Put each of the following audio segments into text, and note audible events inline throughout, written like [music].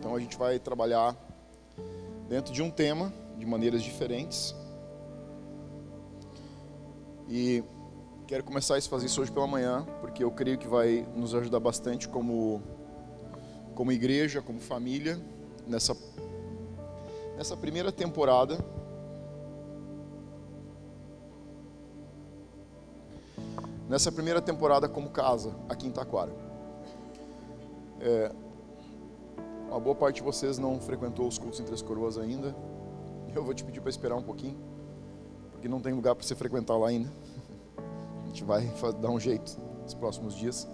Então a gente vai trabalhar dentro de um tema de maneiras diferentes. E quero começar a fazer isso hoje pela manhã, porque eu creio que vai nos ajudar bastante como como igreja, como família nessa nessa primeira temporada nessa primeira temporada como casa aqui em Taquara. É, uma boa parte de vocês não frequentou os cultos em Três Coroas ainda. Eu vou te pedir para esperar um pouquinho, porque não tem lugar para você frequentar lá ainda. [laughs] A gente vai dar um jeito nos próximos dias.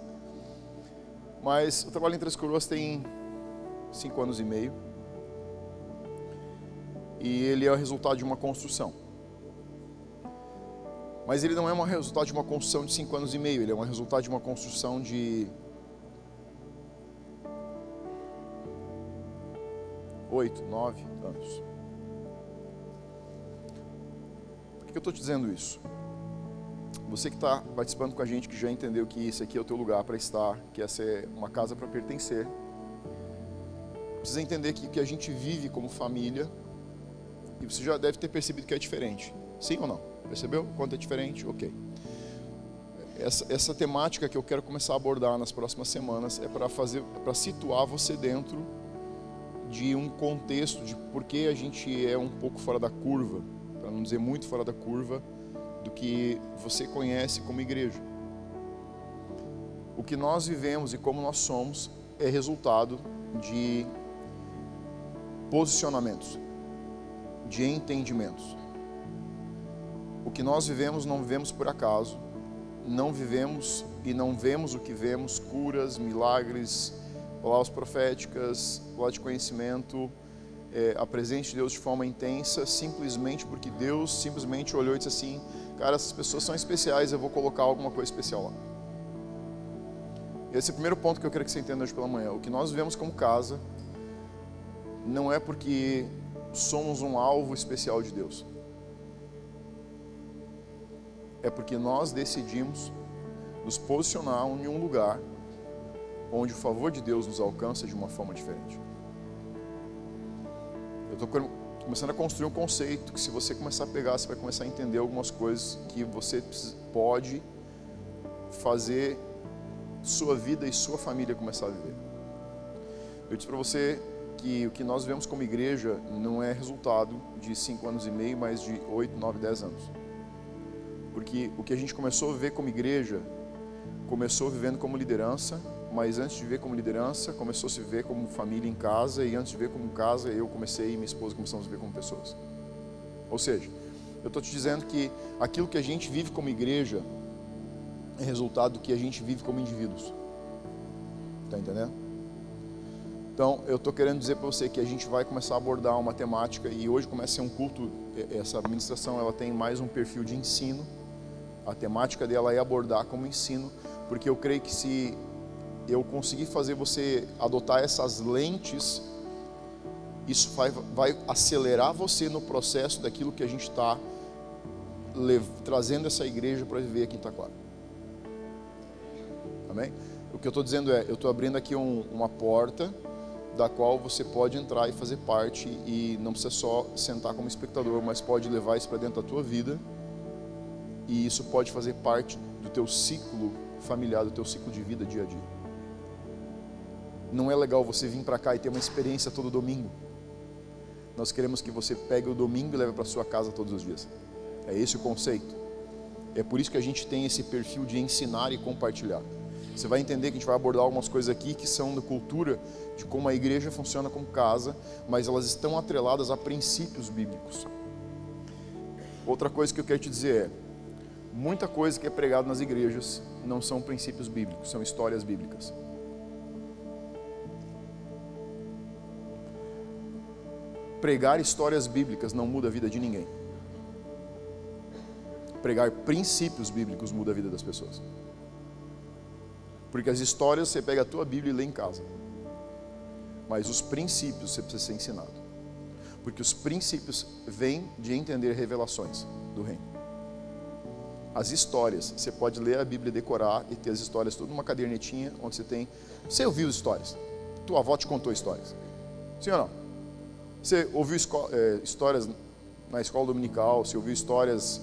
Mas o trabalho em Três Coroas tem cinco anos e meio. E ele é o resultado de uma construção. Mas ele não é um resultado de uma construção de cinco anos e meio, ele é um resultado de uma construção de oito, nove anos. Por que eu estou te dizendo isso? Você que está participando com a gente, que já entendeu que esse aqui é o teu lugar para estar, que essa é uma casa para pertencer, precisa entender que o que a gente vive como família, e você já deve ter percebido que é diferente. Sim ou não? Percebeu quanto é diferente? Ok. Essa, essa temática que eu quero começar a abordar nas próximas semanas é para fazer, para situar você dentro de um contexto de por que a gente é um pouco fora da curva, para não dizer muito fora da curva do que você conhece como igreja. O que nós vivemos e como nós somos é resultado de posicionamentos, de entendimentos. O que nós vivemos não vivemos por acaso, não vivemos e não vemos o que vemos, curas, milagres, palavras proféticas, palavras de conhecimento, é, a presença de Deus de forma intensa, simplesmente porque Deus simplesmente olhou e disse assim, cara, essas pessoas são especiais, eu vou colocar alguma coisa especial lá. Esse é o primeiro ponto que eu quero que você entenda hoje pela manhã. O que nós vivemos como casa não é porque somos um alvo especial de Deus é porque nós decidimos nos posicionar em um lugar onde o favor de Deus nos alcança de uma forma diferente. Eu estou começando a construir um conceito que se você começar a pegar, você vai começar a entender algumas coisas que você pode fazer sua vida e sua família começar a viver. Eu disse para você que o que nós vemos como igreja não é resultado de cinco anos e meio, mas de oito, nove, dez anos. Porque o que a gente começou a ver como igreja, começou vivendo como liderança, mas antes de ver como liderança, começou a se ver como família em casa, e antes de ver como casa, eu comecei e minha esposa começamos a ver como pessoas. Ou seja, eu estou te dizendo que aquilo que a gente vive como igreja é resultado do que a gente vive como indivíduos. Está entendendo? Então, eu estou querendo dizer para você que a gente vai começar a abordar uma temática e hoje começa a ser um culto, essa administração ela tem mais um perfil de ensino a temática dela é abordar como ensino, porque eu creio que se eu conseguir fazer você adotar essas lentes, isso vai, vai acelerar você no processo daquilo que a gente está trazendo essa igreja para viver aqui em Itaquara. Amém? O que eu estou dizendo é, eu estou abrindo aqui um, uma porta da qual você pode entrar e fazer parte e não precisa só sentar como espectador, mas pode levar isso para dentro da tua vida e isso pode fazer parte do teu ciclo familiar, do teu ciclo de vida dia a dia. Não é legal você vir para cá e ter uma experiência todo domingo. Nós queremos que você pegue o domingo e leve para sua casa todos os dias. É esse o conceito. É por isso que a gente tem esse perfil de ensinar e compartilhar. Você vai entender que a gente vai abordar algumas coisas aqui que são da cultura de como a igreja funciona como casa, mas elas estão atreladas a princípios bíblicos. Outra coisa que eu quero te dizer é: muita coisa que é pregado nas igrejas não são princípios bíblicos, são histórias bíblicas. Pregar histórias bíblicas não muda a vida de ninguém. Pregar princípios bíblicos muda a vida das pessoas. Porque as histórias você pega a tua Bíblia e lê em casa. Mas os princípios você precisa ser ensinado. Porque os princípios vêm de entender revelações do reino as histórias. Você pode ler a Bíblia, decorar e ter as histórias tudo numa cadernetinha onde você tem. Você ouviu histórias. Tua avó te contou histórias. Sim ou não? Você ouviu é, histórias na escola dominical, você ouviu histórias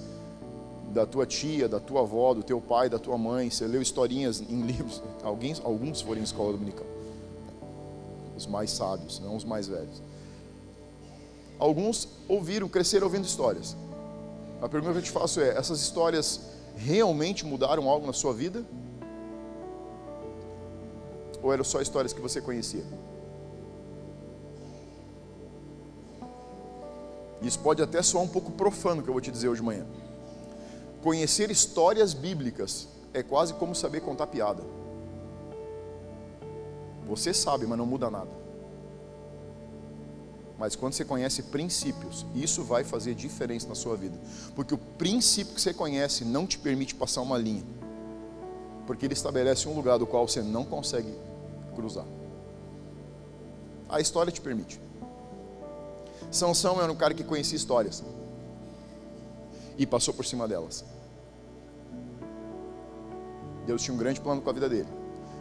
da tua tia, da tua avó, do teu pai, da tua mãe, você leu historinhas em [laughs] livros, alguns, alguns foram em escola dominical. Os mais sábios, não os mais velhos. Alguns ouviram, cresceram ouvindo histórias. A pergunta que eu te faço é: essas histórias realmente mudaram algo na sua vida? Ou eram só histórias que você conhecia? Isso pode até soar um pouco profano que eu vou te dizer hoje de manhã. Conhecer histórias bíblicas é quase como saber contar piada. Você sabe, mas não muda nada. Mas quando você conhece princípios, isso vai fazer diferença na sua vida. Porque o princípio que você conhece não te permite passar uma linha. Porque ele estabelece um lugar do qual você não consegue cruzar. A história te permite. Sansão era um cara que conhecia histórias e passou por cima delas. Deus tinha um grande plano com a vida dele,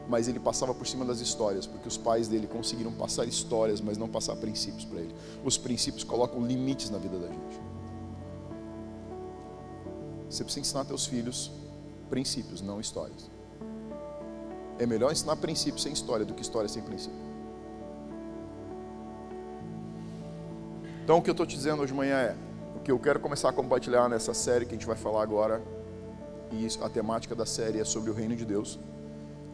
mas ele passava por cima das histórias, porque os pais dele conseguiram passar histórias, mas não passar princípios para ele. Os princípios colocam limites na vida da gente. Você precisa ensinar teus filhos princípios, não histórias. É melhor ensinar princípios sem história do que história sem princípio. Então, o que eu estou te dizendo hoje de manhã é: o que eu quero começar a compartilhar nessa série que a gente vai falar agora, e a temática da série é sobre o reino de Deus.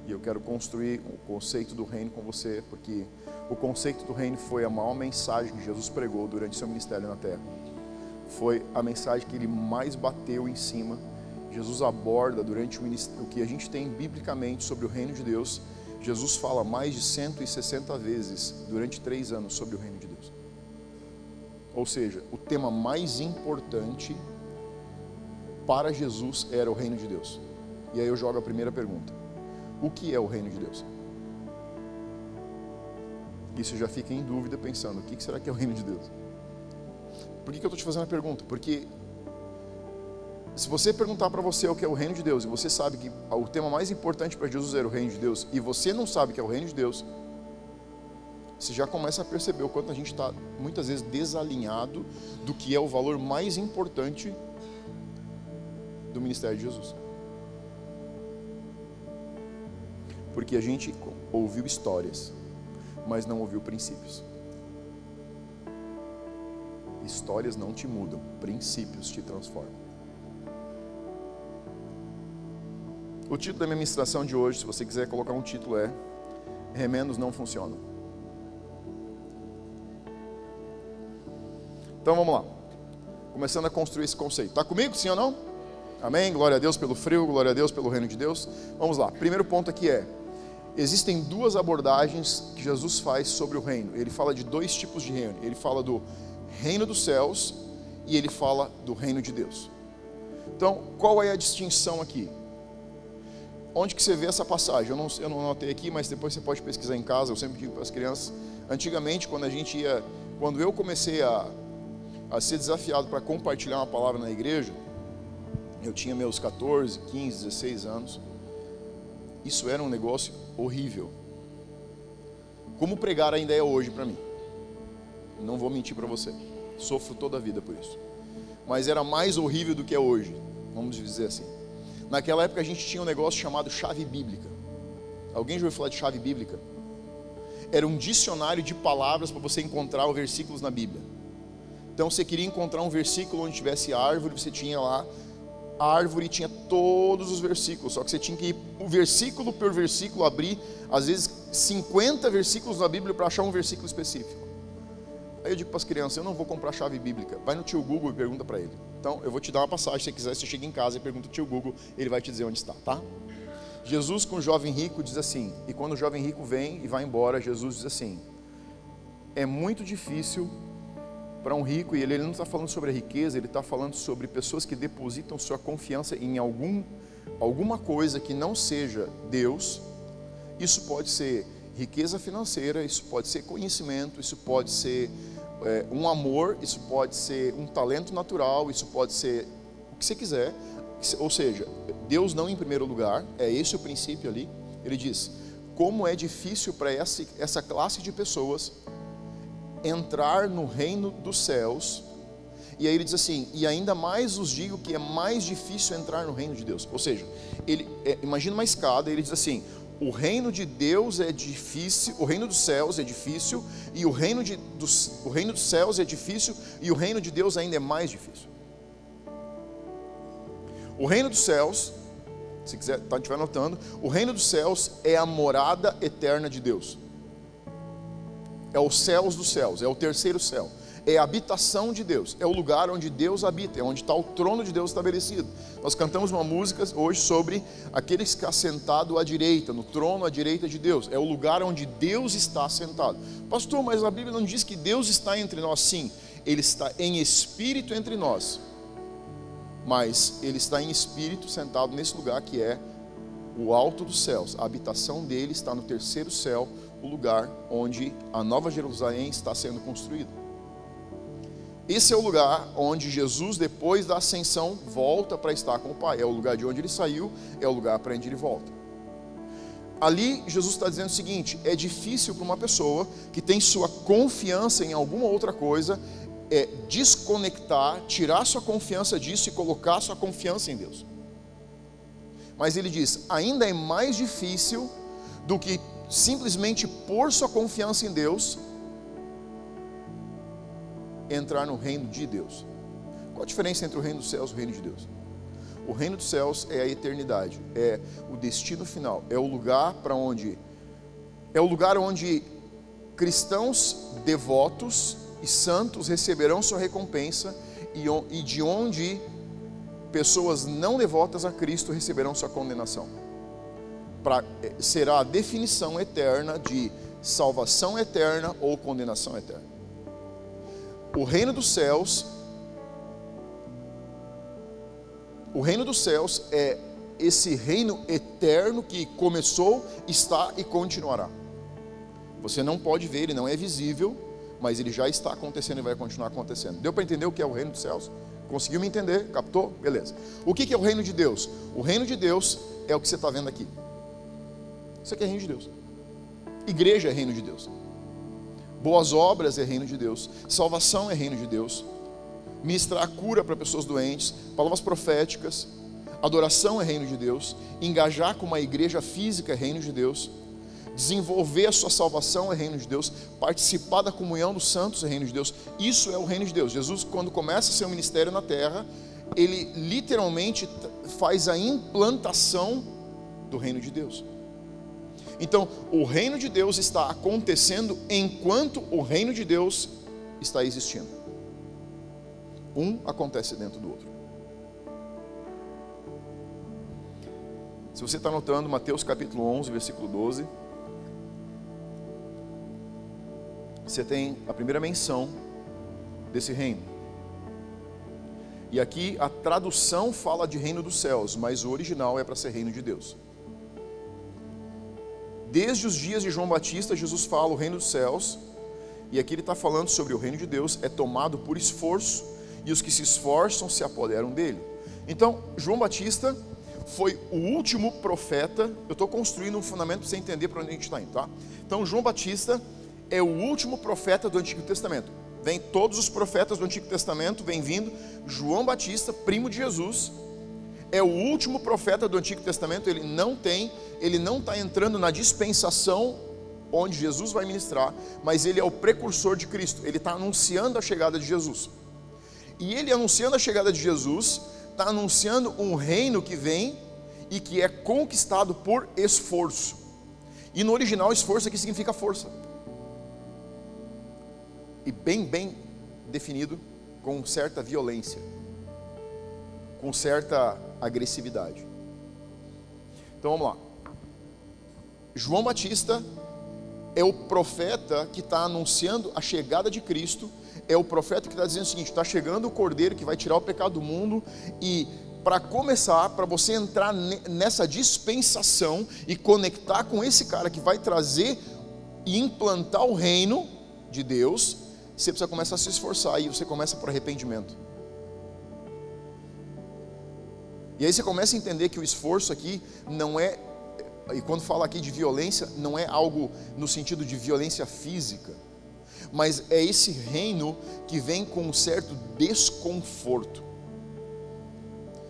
E eu quero construir o conceito do reino com você, porque o conceito do reino foi a maior mensagem que Jesus pregou durante seu ministério na terra. Foi a mensagem que ele mais bateu em cima. Jesus aborda durante o, o que a gente tem biblicamente sobre o reino de Deus. Jesus fala mais de 160 vezes durante três anos sobre o reino de Deus. Ou seja, o tema mais importante para Jesus era o reino de Deus. E aí eu jogo a primeira pergunta: O que é o reino de Deus? Isso já fica em dúvida pensando: o que será que é o reino de Deus? Por que, eu estou te fazendo a pergunta? Porque se você perguntar para você o que é o reino de Deus, e você sabe que o tema mais importante para Jesus era o reino de Deus, e você não sabe o que é o reino de Deus, você já começa a perceber o quanto a gente está muitas vezes desalinhado do que é o valor mais importante do ministério de Jesus. Porque a gente ouviu histórias, mas não ouviu princípios. Histórias não te mudam, princípios te transformam. O título da minha ministração de hoje, se você quiser colocar um título, é Remendos não funcionam. Então vamos lá. Começando a construir esse conceito. Está comigo, sim ou não? Amém? Glória a Deus pelo frio, glória a Deus pelo reino de Deus. Vamos lá. Primeiro ponto aqui é: existem duas abordagens que Jesus faz sobre o reino. Ele fala de dois tipos de reino. Ele fala do reino dos céus e ele fala do reino de Deus. Então, qual é a distinção aqui? Onde que você vê essa passagem? Eu não, eu não anotei aqui, mas depois você pode pesquisar em casa. Eu sempre digo para as crianças. Antigamente, quando a gente ia, quando eu comecei a a ser desafiado para compartilhar uma palavra na igreja, eu tinha meus 14, 15, 16 anos. Isso era um negócio horrível. Como pregar ainda é hoje para mim. Não vou mentir para você. Sofro toda a vida por isso. Mas era mais horrível do que é hoje, vamos dizer assim. Naquela época a gente tinha um negócio chamado chave bíblica. Alguém já ouviu falar de chave bíblica? Era um dicionário de palavras para você encontrar os versículos na Bíblia. Então você queria encontrar um versículo onde tivesse árvore, você tinha lá a árvore tinha todos os versículos, só que você tinha que ir um versículo por versículo abrir, às vezes 50 versículos na Bíblia para achar um versículo específico. Aí eu digo para as crianças, eu não vou comprar chave bíblica. Vai no tio Google e pergunta para ele. Então, eu vou te dar uma passagem, se você quiser, você chega em casa e pergunta ao tio Google, ele vai te dizer onde está, tá? Jesus com o jovem rico diz assim, e quando o jovem rico vem e vai embora, Jesus diz assim: É muito difícil para um rico, e ele, ele não está falando sobre a riqueza, ele está falando sobre pessoas que depositam sua confiança em algum, alguma coisa que não seja Deus. Isso pode ser riqueza financeira, isso pode ser conhecimento, isso pode ser é, um amor, isso pode ser um talento natural, isso pode ser o que você quiser. Ou seja, Deus não em primeiro lugar, é esse o princípio ali. Ele diz: como é difícil para essa, essa classe de pessoas entrar no reino dos céus. E aí ele diz assim: e ainda mais os digo que é mais difícil entrar no reino de Deus. Ou seja, ele é, imagina uma escada, e ele diz assim: o reino de Deus é difícil, o reino dos céus é difícil, e o reino, de, dos, o reino dos céus é difícil, e o reino de Deus ainda é mais difícil. O reino dos céus, se quiser, tá, estiver notando, o reino dos céus é a morada eterna de Deus. É os céus dos céus, é o terceiro céu é a habitação de Deus, é o lugar onde Deus habita, é onde está o trono de Deus estabelecido. Nós cantamos uma música hoje sobre aquele que está sentado à direita, no trono à direita de Deus, é o lugar onde Deus está sentado. Pastor, mas a Bíblia não diz que Deus está entre nós? Sim, Ele está em espírito entre nós, mas Ele está em espírito sentado nesse lugar que é o alto dos céus, a habitação dele está no terceiro céu, o lugar onde a nova Jerusalém está sendo construída. Esse é o lugar onde Jesus, depois da ascensão, volta para estar com o Pai. É o lugar de onde ele saiu, é o lugar para onde ele volta. Ali, Jesus está dizendo o seguinte: é difícil para uma pessoa que tem sua confiança em alguma outra coisa, é desconectar, tirar sua confiança disso e colocar sua confiança em Deus. Mas ele diz: ainda é mais difícil do que simplesmente pôr sua confiança em Deus entrar no reino de Deus. Qual a diferença entre o reino dos céus e o reino de Deus? O reino dos céus é a eternidade, é o destino final, é o lugar para onde é o lugar onde cristãos devotos e santos receberão sua recompensa e, de onde pessoas não devotas a Cristo receberão sua condenação. Pra, é, será a definição eterna de salvação eterna ou condenação eterna o reino dos céus, o reino dos céus é esse reino eterno que começou, está e continuará. Você não pode ver, ele não é visível, mas ele já está acontecendo e vai continuar acontecendo. Deu para entender o que é o reino dos céus? Conseguiu me entender? Captou? Beleza. O que é o reino de Deus? O reino de Deus é o que você está vendo aqui. Isso aqui é reino de Deus. Igreja é reino de Deus. Boas obras é reino de Deus. Salvação é reino de Deus. Ministrar cura para pessoas doentes, palavras proféticas, adoração é reino de Deus. Engajar com uma igreja física é reino de Deus. Desenvolver a sua salvação é reino de Deus. Participar da comunhão dos santos é reino de Deus. Isso é o reino de Deus. Jesus, quando começa seu ministério na terra, ele literalmente faz a implantação do reino de Deus. Então, o reino de Deus está acontecendo enquanto o reino de Deus está existindo. Um acontece dentro do outro. Se você está anotando Mateus capítulo 11, versículo 12, você tem a primeira menção desse reino. E aqui a tradução fala de reino dos céus, mas o original é para ser reino de Deus. Desde os dias de João Batista, Jesus fala o reino dos céus, e aqui ele está falando sobre o reino de Deus, é tomado por esforço, e os que se esforçam se apoderam dele. Então, João Batista foi o último profeta, eu estou construindo um fundamento para você entender para onde a gente está indo, tá? Então, João Batista é o último profeta do Antigo Testamento. Vem todos os profetas do Antigo Testamento, vem vindo João Batista, primo de Jesus, é o último profeta do Antigo Testamento, ele não tem, ele não está entrando na dispensação onde Jesus vai ministrar, mas ele é o precursor de Cristo, ele está anunciando a chegada de Jesus. E ele anunciando a chegada de Jesus, está anunciando um reino que vem e que é conquistado por esforço. E no original, esforço aqui significa força. E bem, bem definido, com certa violência, com certa agressividade. Então vamos lá. João Batista é o profeta que está anunciando a chegada de Cristo, é o profeta que está dizendo o seguinte: está chegando o cordeiro que vai tirar o pecado do mundo, e para começar, para você entrar nessa dispensação e conectar com esse cara que vai trazer e implantar o reino de Deus, você precisa começar a se esforçar e você começa por arrependimento. E aí você começa a entender que o esforço aqui não é, e quando fala aqui de violência, não é algo no sentido de violência física, mas é esse reino que vem com um certo desconforto.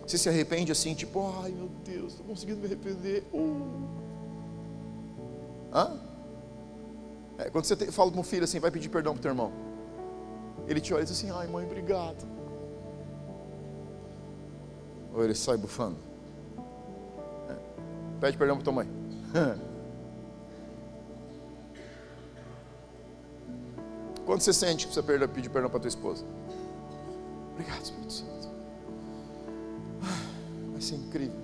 Você se arrepende assim, tipo, ai meu Deus, estou conseguindo me arrepender. Oh. Hã? É, quando você te, fala para um filho assim, vai pedir perdão para o teu irmão. Ele te olha e diz assim, ai mãe, obrigado. Ou ele sai bufando. É. Pede perdão para tua mãe. [laughs] Quando você sente que você pedir perdão para tua esposa? Obrigado, Espírito Santo. Vai ser incrível.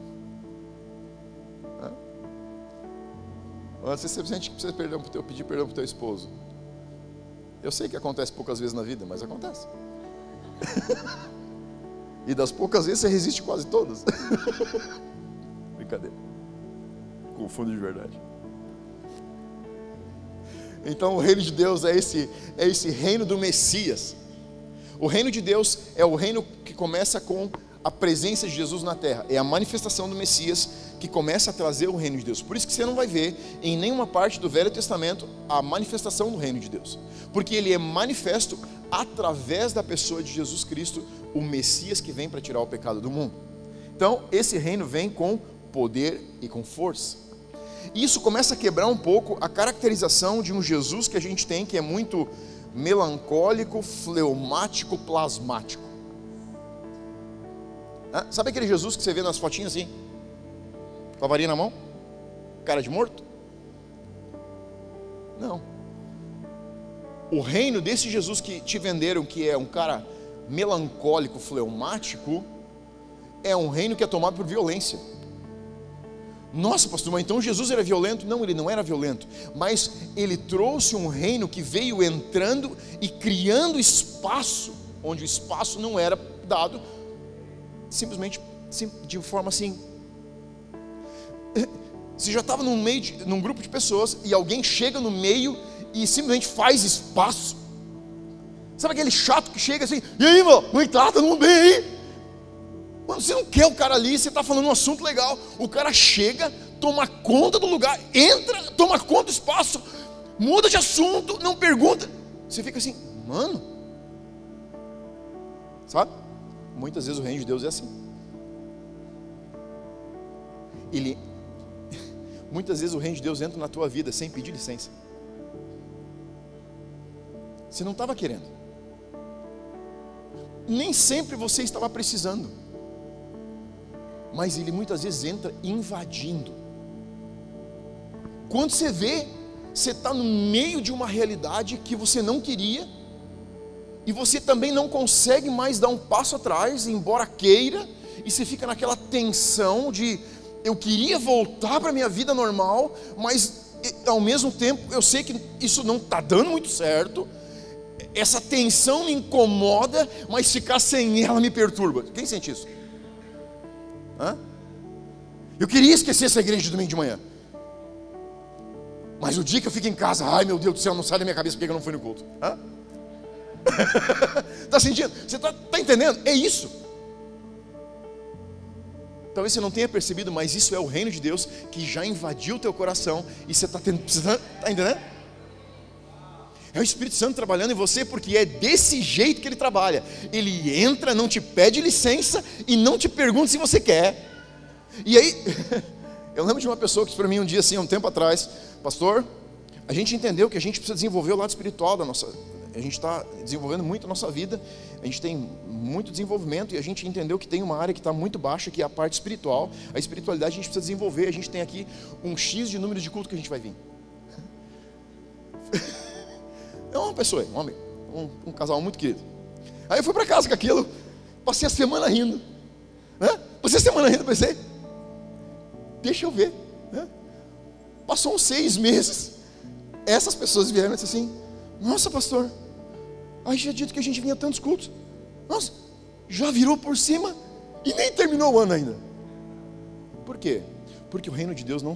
Antes você sente que precisa pedir perdão para o teu esposo. Eu sei que acontece poucas vezes na vida, mas acontece. [laughs] e das poucas vezes você resiste quase todas. [laughs] Brincadeira. Confundo de verdade. Então o reino de Deus é esse, é esse reino do Messias. O reino de Deus é o reino que começa com a presença de Jesus na terra, é a manifestação do Messias que começa a trazer o reino de Deus. Por isso que você não vai ver em nenhuma parte do Velho Testamento a manifestação do reino de Deus, porque ele é manifesto através da pessoa de Jesus Cristo, o Messias que vem para tirar o pecado do mundo. Então, esse reino vem com poder e com força. E isso começa a quebrar um pouco a caracterização de um Jesus que a gente tem, que é muito melancólico, fleumático, plasmático. Sabe aquele Jesus que você vê nas fotinhas assim? Com a varinha na mão? Cara de morto? Não. O reino desse Jesus que te venderam, que é um cara melancólico, fleumático, é um reino que é tomado por violência. Nossa, pastor, mas então Jesus era violento? Não, ele não era violento, mas ele trouxe um reino que veio entrando e criando espaço, onde o espaço não era dado simplesmente de forma assim. [laughs] Você já estava num meio, de, num grupo de pessoas e alguém chega no meio e simplesmente faz espaço. Sabe aquele chato que chega assim, e aí, meu, não tá, tá bem aí? Mano, você não quer o cara ali, você está falando um assunto legal. O cara chega, toma conta do lugar, entra, toma conta do espaço, muda de assunto, não pergunta. Você fica assim, mano. Sabe? Muitas vezes o reino de Deus é assim. Ele [laughs] muitas vezes o reino de Deus entra na tua vida sem pedir licença. Você não estava querendo. Nem sempre você estava precisando. Mas ele muitas vezes entra invadindo. Quando você vê, você está no meio de uma realidade que você não queria, e você também não consegue mais dar um passo atrás, embora queira, e você fica naquela tensão de eu queria voltar para a minha vida normal, mas ao mesmo tempo eu sei que isso não está dando muito certo. Essa tensão me incomoda, mas ficar sem ela me perturba. Quem sente isso? Hã? Eu queria esquecer essa igreja de domingo de manhã. Mas o dia que eu fico em casa, ai meu Deus do céu, não sai da minha cabeça porque eu não fui no culto. Está [laughs] sentindo? Você está tá entendendo? É isso. Talvez você não tenha percebido, mas isso é o reino de Deus que já invadiu o teu coração e você está precisando, está entendendo? É o Espírito Santo trabalhando em você porque é desse jeito que ele trabalha. Ele entra, não te pede licença e não te pergunta se você quer. E aí, [laughs] eu lembro de uma pessoa que disse para mim um dia assim, um tempo atrás, pastor, a gente entendeu que a gente precisa desenvolver o lado espiritual da nossa, a gente está desenvolvendo muito a nossa vida, a gente tem muito desenvolvimento e a gente entendeu que tem uma área que está muito baixa, que é a parte espiritual. A espiritualidade a gente precisa desenvolver, a gente tem aqui um X de número de culto que a gente vai vir. [laughs] É uma pessoa, um homem, um, um casal muito querido. Aí eu fui para casa com aquilo, passei a semana rindo. Né? Passei a semana rindo, pensei, deixa eu ver. Né? Passou uns seis meses, essas pessoas vieram e disseram assim, nossa pastor, Aí já dito que a gente vinha tantos cultos. Nossa, já virou por cima e nem terminou o ano ainda. Por quê? Porque o reino de Deus não,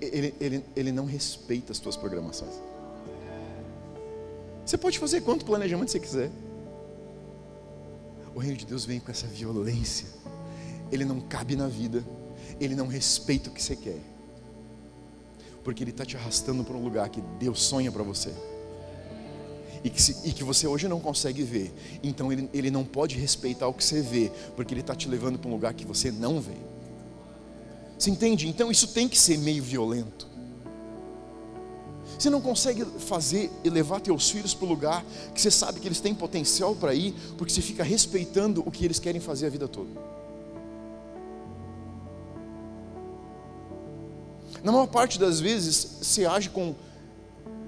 ele, ele, ele não respeita as tuas programações. Você pode fazer quanto planejamento você quiser. O reino de Deus vem com essa violência. Ele não cabe na vida. Ele não respeita o que você quer. Porque ele está te arrastando para um lugar que Deus sonha para você. e que, se, e que você hoje não consegue ver. Então ele, ele não pode respeitar o que você vê, porque ele está te levando para um lugar que você não vê. Você entende? Então isso tem que ser meio violento. Você não consegue fazer e levar teus filhos para o lugar que você sabe que eles têm potencial para ir, porque você fica respeitando o que eles querem fazer a vida toda. Na maior parte das vezes, você age com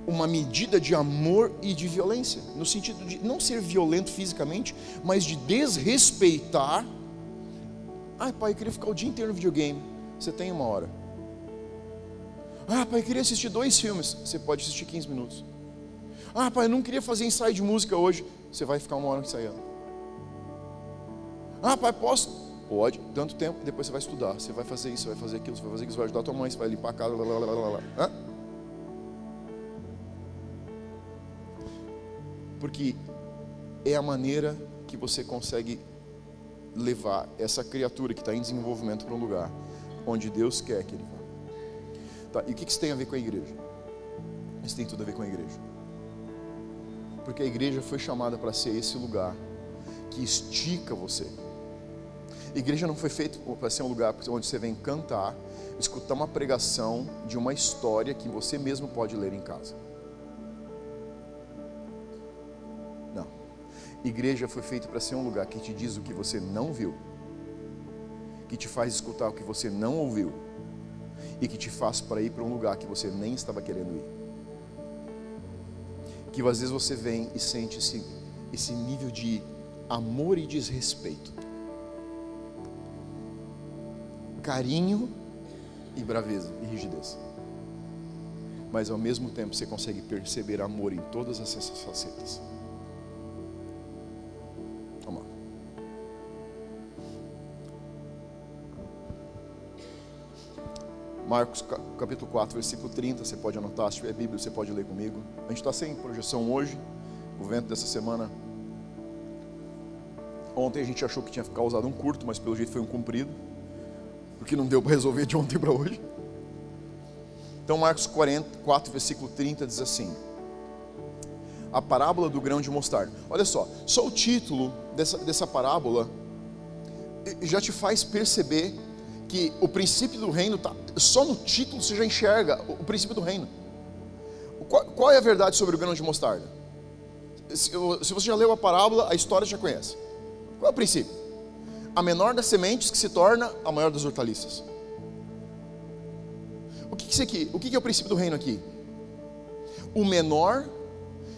uma medida de amor e de violência, no sentido de não ser violento fisicamente, mas de desrespeitar. Ai, pai, eu queria ficar o dia inteiro no videogame. Você tem uma hora. Ah, pai, eu queria assistir dois filmes. Você pode assistir 15 minutos. Ah, pai, eu não queria fazer ensaio de música hoje. Você vai ficar uma hora ensaiando. Ah, pai, posso? Pode, tanto tempo, depois você vai estudar. Você vai fazer isso, você vai fazer aquilo, você vai fazer você vai ajudar a tua mãe, você vai limpar a casa, blá, blá, blá, blá, blá. Hã? Porque é a maneira que você consegue levar essa criatura que está em desenvolvimento para um lugar onde Deus quer que ele vá. Tá, e o que isso tem a ver com a igreja? Isso tem tudo a ver com a igreja. Porque a igreja foi chamada para ser esse lugar que estica você. A igreja não foi feita para ser um lugar onde você vem cantar, escutar uma pregação de uma história que você mesmo pode ler em casa. Igreja foi feita para ser um lugar que te diz o que você não viu, que te faz escutar o que você não ouviu e que te faz para ir para um lugar que você nem estava querendo ir. Que às vezes você vem e sente esse, esse nível de amor e desrespeito, carinho e braveza e rigidez. Mas ao mesmo tempo você consegue perceber amor em todas essas facetas. Marcos capítulo 4, versículo 30, você pode anotar, se tiver Bíblia, você pode ler comigo. A gente está sem projeção hoje, o vento dessa semana. Ontem a gente achou que tinha causado um curto, mas pelo jeito foi um comprido, porque não deu para resolver de ontem para hoje. Então, Marcos 4, versículo 30 diz assim: A parábola do grão de mostarda. Olha só, só o título dessa, dessa parábola já te faz perceber que o princípio do reino está só no título você já enxerga o, princípio do reino. Qual, qual, é a verdade sobre o grão de mostarda? Se, se, você já leu a parábola, a história já conhece. Qual é o princípio? A menor das sementes que se torna a maior das hortaliças. O que, que isso aqui? O que, que é o princípio do reino aqui? O menor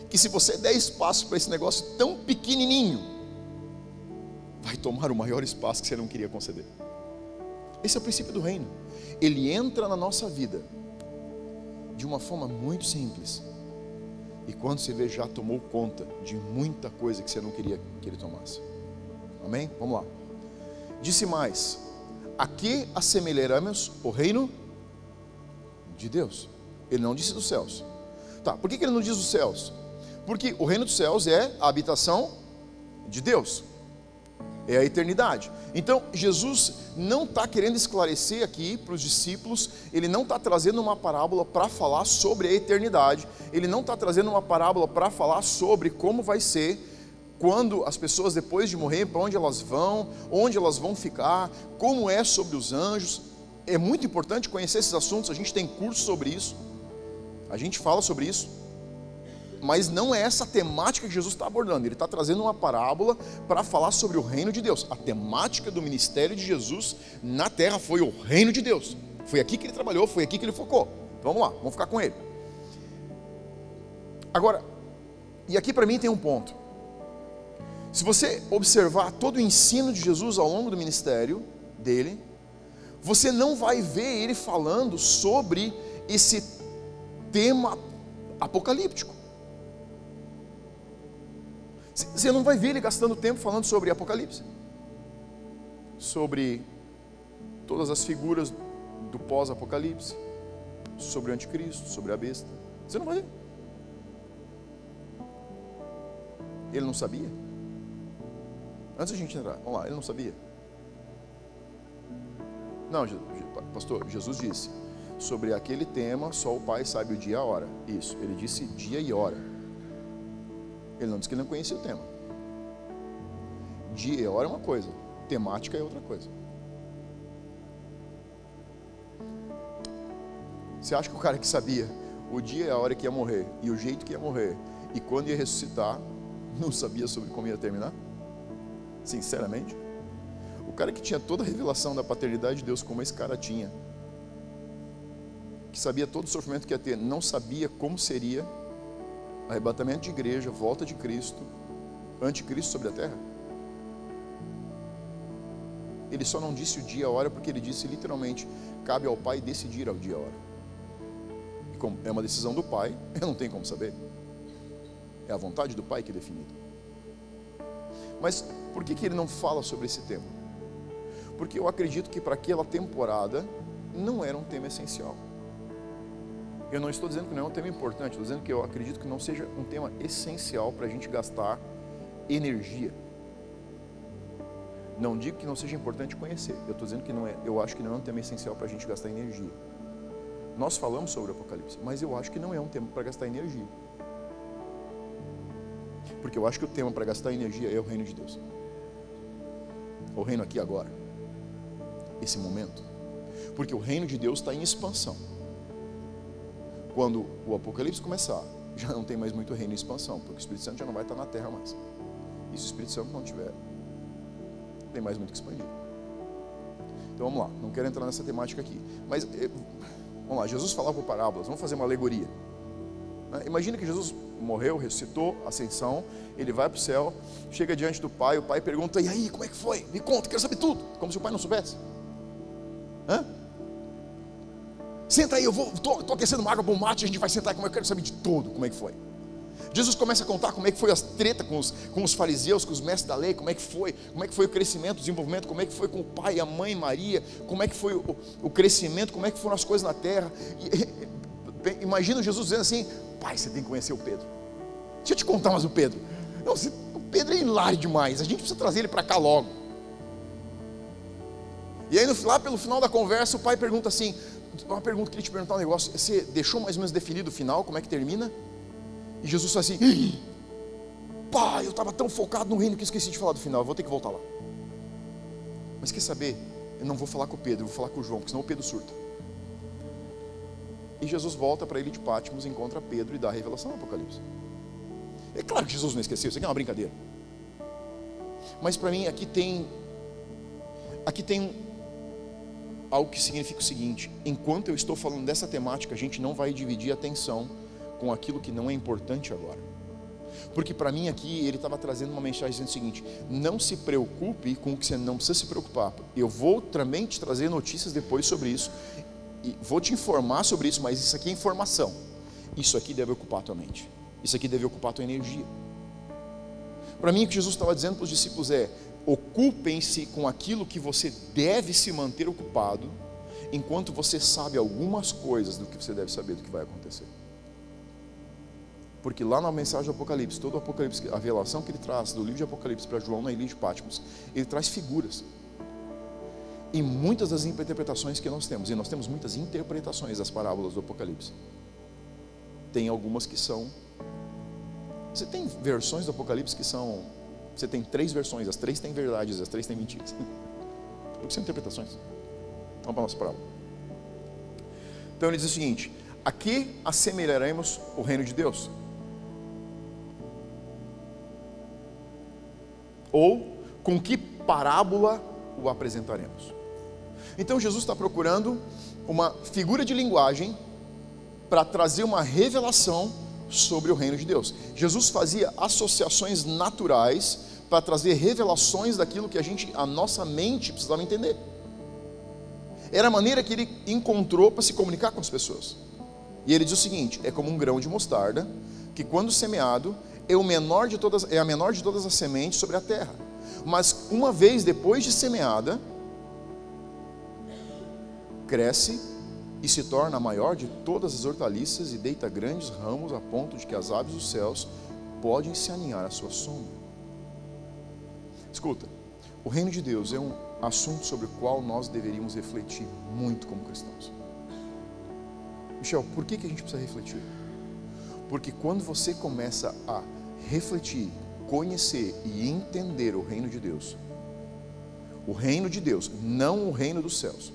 que se você der espaço para esse negócio tão pequenininho, vai tomar o maior espaço que você não queria conceder. Esse é o princípio do reino. Ele entra na nossa vida de uma forma muito simples. E quando você vê, já tomou conta de muita coisa que você não queria que ele tomasse. Amém? Vamos lá. Disse mais: A que assemelharemos o reino de Deus? Ele não disse dos céus. Tá, por que ele não diz dos céus? Porque o reino dos céus é a habitação de Deus é a eternidade. Então, Jesus não está querendo esclarecer aqui para os discípulos, ele não está trazendo uma parábola para falar sobre a eternidade, ele não está trazendo uma parábola para falar sobre como vai ser quando as pessoas depois de morrer, para onde elas vão, onde elas vão ficar, como é sobre os anjos. É muito importante conhecer esses assuntos, a gente tem curso sobre isso, a gente fala sobre isso mas não é essa temática que Jesus está abordando. Ele está trazendo uma parábola para falar sobre o reino de Deus. A temática do ministério de Jesus na terra foi o reino de Deus. Foi aqui que ele trabalhou, foi aqui que ele focou. Vamos lá, vamos ficar com ele. Agora, e aqui para mim tem um ponto. Se você observar todo o ensino de Jesus ao longo do ministério dele, você não vai ver ele falando sobre esse tema apocalíptico. Você não vai ver ele gastando tempo falando sobre Apocalipse, sobre todas as figuras do pós-Apocalipse, sobre o anticristo, sobre a besta. Você não vai ver. Ele não sabia? Antes a gente entrar, vamos lá, ele não sabia. Não, pastor, Jesus disse sobre aquele tema, só o Pai sabe o dia e a hora. Isso, ele disse dia e hora. Ele não disse que ele não conhecia o tema. Dia e hora é uma coisa, temática é outra coisa. Você acha que o cara que sabia o dia e a hora que ia morrer e o jeito que ia morrer e quando ia ressuscitar, não sabia sobre como ia terminar? Sinceramente? O cara que tinha toda a revelação da paternidade de Deus, como esse cara tinha, que sabia todo o sofrimento que ia ter, não sabia como seria arrebatamento de igreja, volta de Cristo, anticristo sobre a terra? Ele só não disse o dia e a hora porque ele disse literalmente: cabe ao Pai decidir ao dia e a hora como é uma decisão do pai, [laughs] eu não tenho como saber. É a vontade do pai que é definida. Mas por que, que ele não fala sobre esse tema? Porque eu acredito que para aquela temporada não era um tema essencial. Eu não estou dizendo que não é um tema importante, estou dizendo que eu acredito que não seja um tema essencial para a gente gastar energia. Não digo que não seja importante conhecer, eu estou dizendo que não é, eu acho que não é um tema essencial para a gente gastar energia. Nós falamos sobre o Apocalipse, mas eu acho que não é um tema para gastar energia. Porque eu acho que o tema para gastar energia é o reino de Deus. O reino aqui agora. Esse momento. Porque o reino de Deus está em expansão. Quando o Apocalipse começar, [laughs] já não tem mais muito reino em expansão, porque o Espírito Santo já não vai estar na terra mais. E se o Espírito Santo não tiver, tem mais muito que expandir. Então vamos lá, não quero entrar nessa temática aqui. Mas eh, Vamos lá, Jesus falava por parábolas, vamos fazer uma alegoria. Né? Imagina que Jesus morreu, ressuscitou, ascensão, ele vai para o céu, chega diante do pai, o pai pergunta: E aí, como é que foi? Me conta, quero saber tudo. Como se o pai não soubesse. Hã? Senta aí, eu vou, estou aquecendo uma água para mate, a gente vai sentar, como eu quero saber de tudo, como é que foi. Jesus começa a contar como é que foi as treta com os, com os fariseus, com os mestres da lei, como é que foi, como é que foi o crescimento, o desenvolvimento, como é que foi com o pai, a mãe Maria, como é que foi o, o crescimento, como é que foram as coisas na terra. E, [laughs] imagina Jesus dizendo assim: Pai, você tem que conhecer o Pedro. Deixa eu te contar mais o Pedro. Não, você, o Pedro é hilário demais, a gente precisa trazer ele para cá logo. E aí, lá pelo final da conversa, o pai pergunta assim: uma pergunta, queria te perguntar um negócio. Você deixou mais ou menos definido o final, como é que termina? E Jesus fala assim: Pai, eu estava tão focado no reino que esqueci de falar do final, eu vou ter que voltar lá. Mas quer saber? Eu não vou falar com o Pedro, eu vou falar com o João, porque senão o Pedro surta. E Jesus volta para ele de Pátimos, encontra Pedro e dá a revelação do Apocalipse. É claro que Jesus não esqueceu, isso aqui é uma brincadeira. Mas para mim aqui tem aqui tem algo que significa o seguinte: enquanto eu estou falando dessa temática, a gente não vai dividir atenção com aquilo que não é importante agora. Porque para mim aqui ele estava trazendo uma mensagem dizendo o seguinte: não se preocupe com o que você não precisa se preocupar. Eu vou também te trazer notícias depois sobre isso e vou te informar sobre isso, mas isso aqui é informação. Isso aqui deve ocupar a tua mente. Isso aqui deve ocupar a tua energia. Para mim o que Jesus estava dizendo para os discípulos é: ocupem-se com aquilo que você deve se manter ocupado, enquanto você sabe algumas coisas do que você deve saber do que vai acontecer. Porque lá na mensagem do Apocalipse, todo o Apocalipse, a revelação que ele traz do livro de Apocalipse para João na ilha de Patmos, ele traz figuras. E muitas das interpretações que nós temos, e nós temos muitas interpretações das parábolas do Apocalipse. Tem algumas que são. Você tem versões do Apocalipse que são. Você tem três versões, as três têm verdades, as três têm mentiras. [laughs] Porque são interpretações. Vamos para a nossa parábola. Então ele diz o seguinte: aqui assemelharemos o reino de Deus. Ou com que parábola o apresentaremos? Então Jesus está procurando uma figura de linguagem para trazer uma revelação sobre o reino de Deus. Jesus fazia associações naturais para trazer revelações daquilo que a gente, a nossa mente precisava entender. Era a maneira que ele encontrou para se comunicar com as pessoas. E ele diz o seguinte: é como um grão de mostarda que quando semeado é, o menor de todas, é a menor de todas as sementes sobre a terra. Mas uma vez depois de semeada, cresce e se torna a maior de todas as hortaliças e deita grandes ramos a ponto de que as aves dos céus podem se aninhar à sua sombra. Escuta, o reino de Deus é um assunto sobre o qual nós deveríamos refletir muito como cristãos. Michel, por que, que a gente precisa refletir? Porque quando você começa a refletir, conhecer e entender o reino de Deus. O reino de Deus, não o reino dos céus.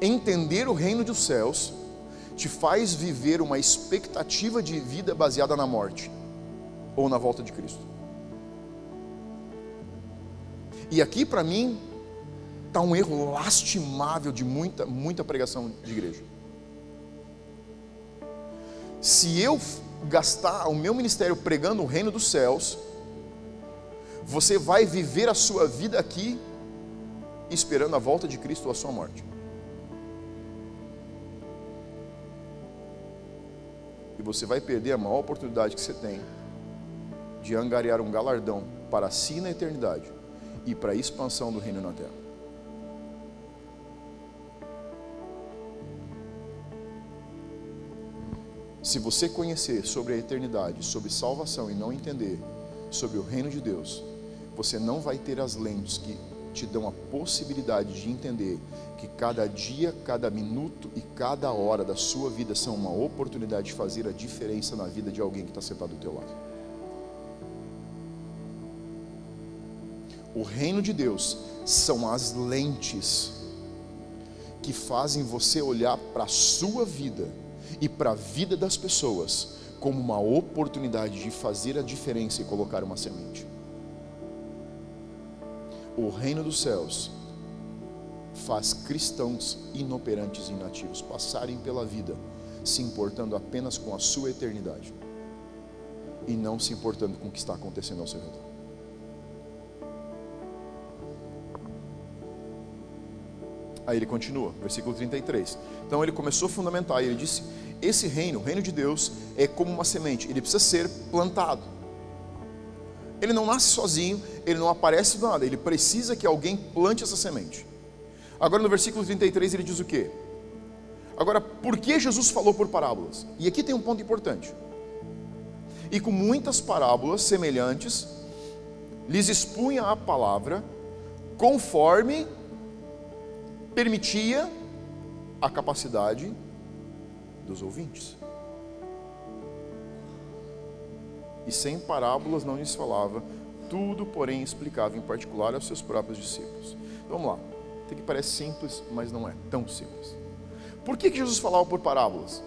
Entender o reino dos céus te faz viver uma expectativa de vida baseada na morte ou na volta de Cristo. E aqui para mim está um erro lastimável de muita, muita pregação de igreja. Se eu gastar o meu ministério pregando o reino dos céus, você vai viver a sua vida aqui esperando a volta de Cristo ou a sua morte. Você vai perder a maior oportunidade que você tem de angariar um galardão para si na eternidade e para a expansão do reino na terra. Se você conhecer sobre a eternidade, sobre salvação e não entender sobre o reino de Deus, você não vai ter as lentes que te dão a possibilidade de entender que cada dia, cada minuto e cada hora da sua vida são uma oportunidade de fazer a diferença na vida de alguém que está sentado do teu lado. O reino de Deus são as lentes que fazem você olhar para a sua vida e para a vida das pessoas como uma oportunidade de fazer a diferença e colocar uma semente. O reino dos céus faz cristãos inoperantes e inativos passarem pela vida se importando apenas com a sua eternidade e não se importando com o que está acontecendo ao seu redor. Aí ele continua, versículo 33. Então ele começou a fundamentar e ele disse: Esse reino, o reino de Deus, é como uma semente, ele precisa ser plantado. Ele não nasce sozinho, ele não aparece do nada, ele precisa que alguém plante essa semente. Agora no versículo 33 ele diz o quê? Agora, por que Jesus falou por parábolas? E aqui tem um ponto importante. E com muitas parábolas semelhantes, lhes expunha a palavra conforme permitia a capacidade dos ouvintes. E sem parábolas não lhes falava, tudo, porém, explicava em particular aos seus próprios discípulos. Vamos lá, tem que parece simples, mas não é tão simples. Por que, que Jesus falava por parábolas?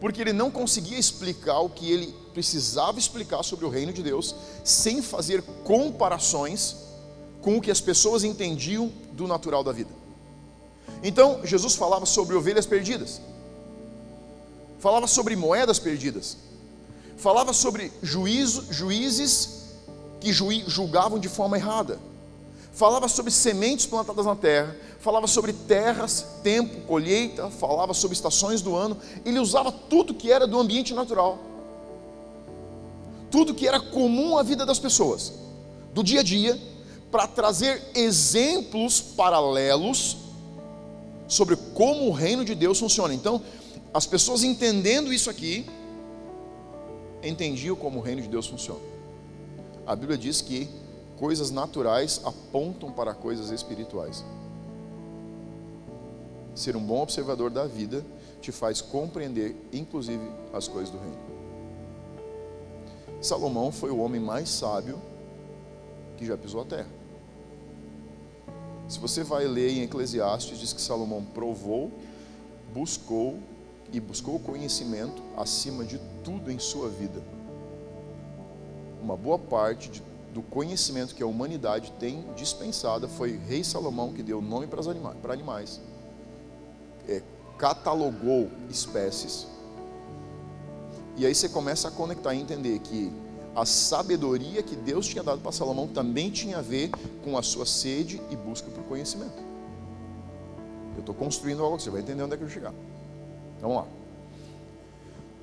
Porque ele não conseguia explicar o que ele precisava explicar sobre o reino de Deus sem fazer comparações com o que as pessoas entendiam do natural da vida. Então, Jesus falava sobre ovelhas perdidas, falava sobre moedas perdidas, falava sobre juízo, juízes que julgavam de forma errada, falava sobre sementes plantadas na terra, falava sobre terras, tempo, colheita, falava sobre estações do ano, ele usava tudo que era do ambiente natural, tudo que era comum à vida das pessoas, do dia a dia, para trazer exemplos paralelos sobre como o reino de Deus funciona. Então, as pessoas entendendo isso aqui, entendiam como o reino de Deus funciona. A Bíblia diz que coisas naturais apontam para coisas espirituais. Ser um bom observador da vida te faz compreender, inclusive, as coisas do reino. Salomão foi o homem mais sábio que já pisou a terra. Se você vai ler em Eclesiastes, diz que Salomão provou, buscou e buscou conhecimento acima de tudo em sua vida. Uma boa parte de, do conhecimento que a humanidade tem dispensada foi Rei Salomão que deu nome para, anima, para animais, é, catalogou espécies. E aí você começa a conectar e entender que a sabedoria que Deus tinha dado para Salomão também tinha a ver com a sua sede e busca por conhecimento. Eu estou construindo algo, você vai entender onde é que eu vou chegar. Vamos lá.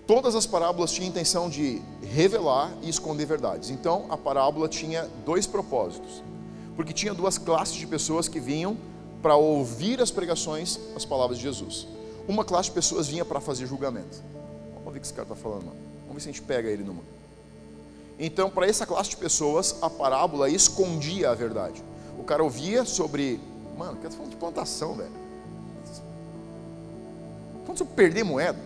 Todas as parábolas tinham a intenção de revelar e esconder verdades. Então, a parábola tinha dois propósitos. Porque tinha duas classes de pessoas que vinham para ouvir as pregações, as palavras de Jesus. Uma classe de pessoas vinha para fazer julgamento. Vamos ver o que esse cara está falando, mano. Vamos ver se a gente pega ele numa. Então, para essa classe de pessoas, a parábola escondia a verdade. O cara ouvia sobre. Mano, que falando de plantação, velho. Falando sobre perder moeda.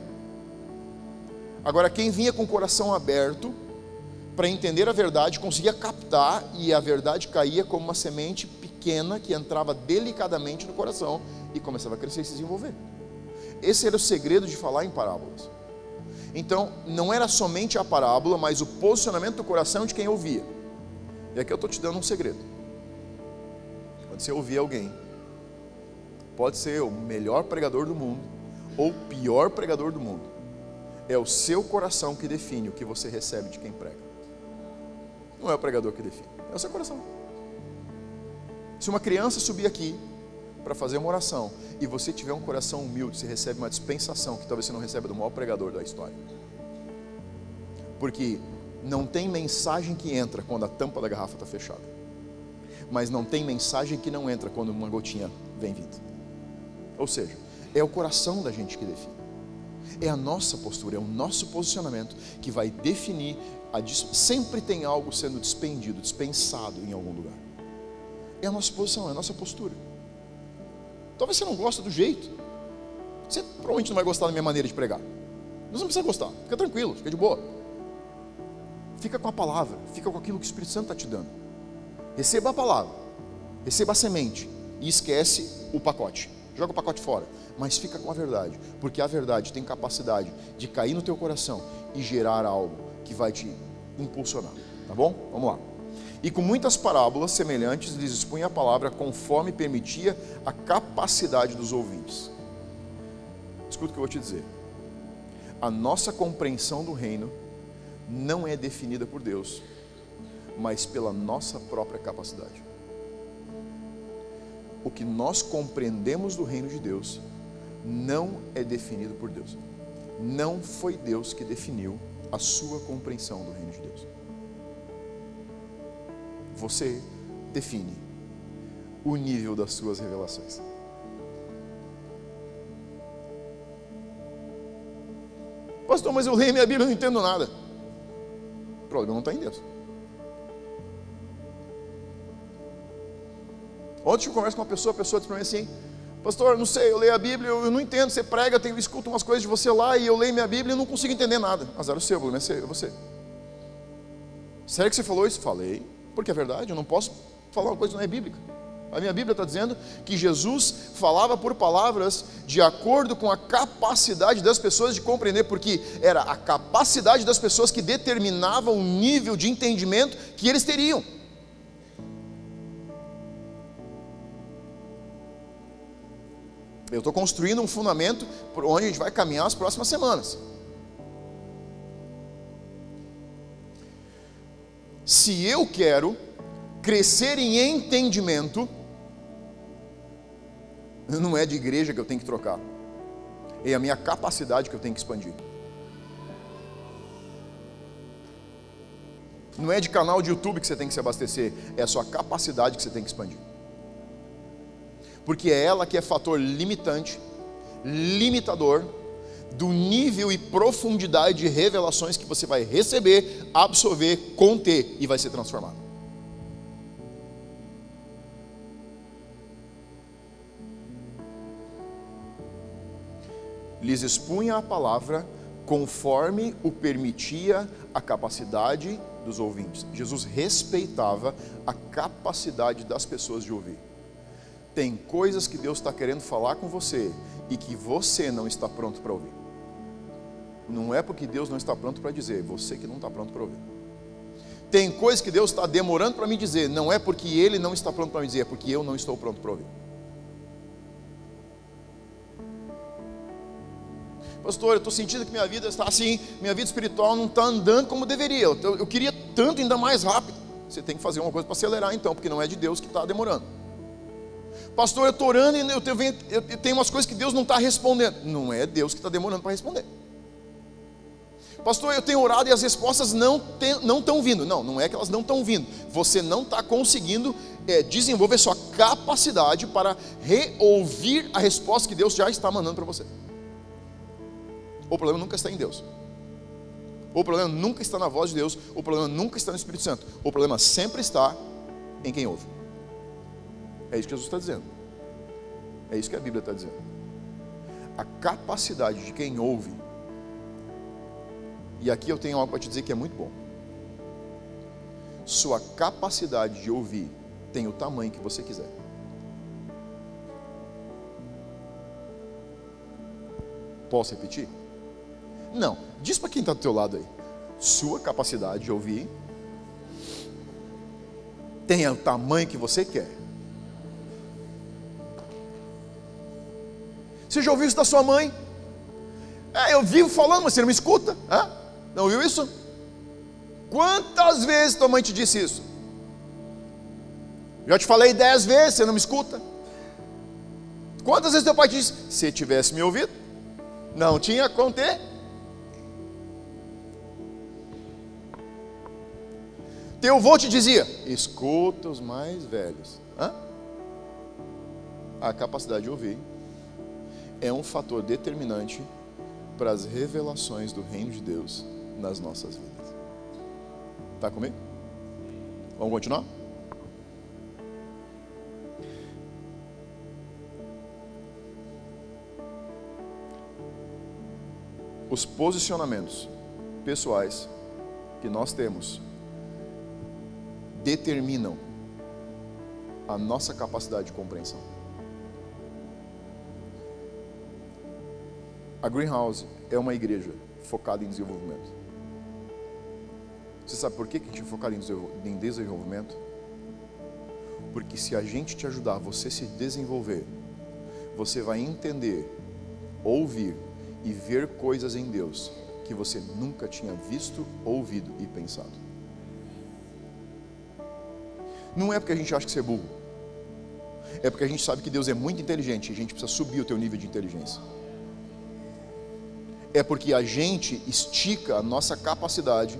Agora, quem vinha com o coração aberto para entender a verdade, conseguia captar e a verdade caía como uma semente pequena que entrava delicadamente no coração e começava a crescer e se desenvolver. Esse era o segredo de falar em parábolas. Então, não era somente a parábola, mas o posicionamento do coração de quem ouvia. E aqui eu estou te dando um segredo. Quando você ouvir alguém, pode ser o melhor pregador do mundo ou o pior pregador do mundo, é o seu coração que define o que você recebe de quem prega. Não é o pregador que define, é o seu coração. Se uma criança subir aqui para fazer uma oração e você tiver um coração humilde, você recebe uma dispensação que talvez você não receba do maior pregador da história. Porque não tem mensagem que entra quando a tampa da garrafa está fechada. Mas não tem mensagem que não entra quando uma gotinha vem vindo. Ou seja, é o coração da gente que define. É a nossa postura, é o nosso posicionamento que vai definir. A, sempre tem algo sendo despendido, dispensado em algum lugar. É a nossa posição, é a nossa postura. Talvez você não goste do jeito. Você provavelmente não vai gostar da minha maneira de pregar. Mas não precisa gostar. Fica tranquilo, fica de boa. Fica com a palavra, fica com aquilo que o Espírito Santo está te dando. Receba a palavra, receba a semente e esquece o pacote. Joga o pacote fora, mas fica com a verdade, porque a verdade tem capacidade de cair no teu coração e gerar algo que vai te impulsionar, tá bom? Vamos lá. E com muitas parábolas semelhantes lhes expunha a palavra conforme permitia a capacidade dos ouvintes. Escuta o que eu vou te dizer. A nossa compreensão do reino não é definida por Deus, mas pela nossa própria capacidade o que nós compreendemos do reino de Deus não é definido por Deus. Não foi Deus que definiu a sua compreensão do reino de Deus. Você define o nível das suas revelações. Pastor, mas eu leio minha Bíblia e não entendo nada. O problema não está em Deus. Ontem eu converso com uma pessoa, a pessoa disse para mim assim, pastor, não sei, eu leio a Bíblia, eu não entendo, você prega, eu, escuto umas coisas de você lá e eu leio minha Bíblia e não consigo entender nada. Azar o seu, problema é você. Sério que você falou isso? Falei, porque é verdade, eu não posso falar uma coisa que não é bíblica. A minha Bíblia está dizendo que Jesus falava por palavras de acordo com a capacidade das pessoas de compreender, porque era a capacidade das pessoas que determinava o nível de entendimento que eles teriam. Eu estou construindo um fundamento por onde a gente vai caminhar as próximas semanas. Se eu quero crescer em entendimento, não é de igreja que eu tenho que trocar, é a minha capacidade que eu tenho que expandir. Não é de canal de YouTube que você tem que se abastecer, é a sua capacidade que você tem que expandir porque é ela que é fator limitante, limitador do nível e profundidade de revelações que você vai receber, absorver, conter e vai ser transformado. Lhes expunha a palavra conforme o permitia a capacidade dos ouvintes. Jesus respeitava a capacidade das pessoas de ouvir. Tem coisas que Deus está querendo falar com você e que você não está pronto para ouvir. Não é porque Deus não está pronto para dizer, você que não está pronto para ouvir. Tem coisas que Deus está demorando para me dizer, não é porque Ele não está pronto para me dizer, é porque eu não estou pronto para ouvir. Pastor, eu estou sentindo que minha vida está assim, minha vida espiritual não está andando como deveria. Eu, eu queria tanto ainda mais rápido. Você tem que fazer uma coisa para acelerar então, porque não é de Deus que está demorando. Pastor, eu estou orando e eu tenho, eu tenho umas coisas que Deus não está respondendo. Não é Deus que está demorando para responder. Pastor, eu tenho orado e as respostas não estão vindo. Não, não é que elas não estão vindo. Você não está conseguindo é, desenvolver sua capacidade para reouvir a resposta que Deus já está mandando para você. O problema nunca está em Deus. O problema nunca está na voz de Deus. O problema nunca está no Espírito Santo. O problema sempre está em quem ouve. É isso que Jesus está dizendo. É isso que a Bíblia está dizendo. A capacidade de quem ouve E aqui eu tenho algo para te dizer que é muito bom. Sua capacidade de ouvir tem o tamanho que você quiser. Posso repetir? Não. Diz para quem está do teu lado aí. Sua capacidade de ouvir tem o tamanho que você quer. Você já ouviu isso da sua mãe? É, eu vivo falando, mas você não me escuta. Não ouviu isso? Quantas vezes tua mãe te disse isso? Já te falei dez vezes, você não me escuta. Quantas vezes teu pai te disse, se tivesse me ouvido, não tinha como ter. Teu avô te dizia, escuta os mais velhos. Hã? A capacidade de ouvir é um fator determinante para as revelações do reino de Deus nas nossas vidas. Está comigo? Vamos continuar? Os posicionamentos pessoais que nós temos determinam a nossa capacidade de compreensão. A Greenhouse é uma igreja focada em desenvolvimento. Você sabe por que a gente é focado em desenvolvimento? Porque se a gente te ajudar você se desenvolver, você vai entender, ouvir e ver coisas em Deus que você nunca tinha visto, ouvido e pensado. Não é porque a gente acha que você é burro. É porque a gente sabe que Deus é muito inteligente e a gente precisa subir o teu nível de inteligência é porque a gente estica a nossa capacidade,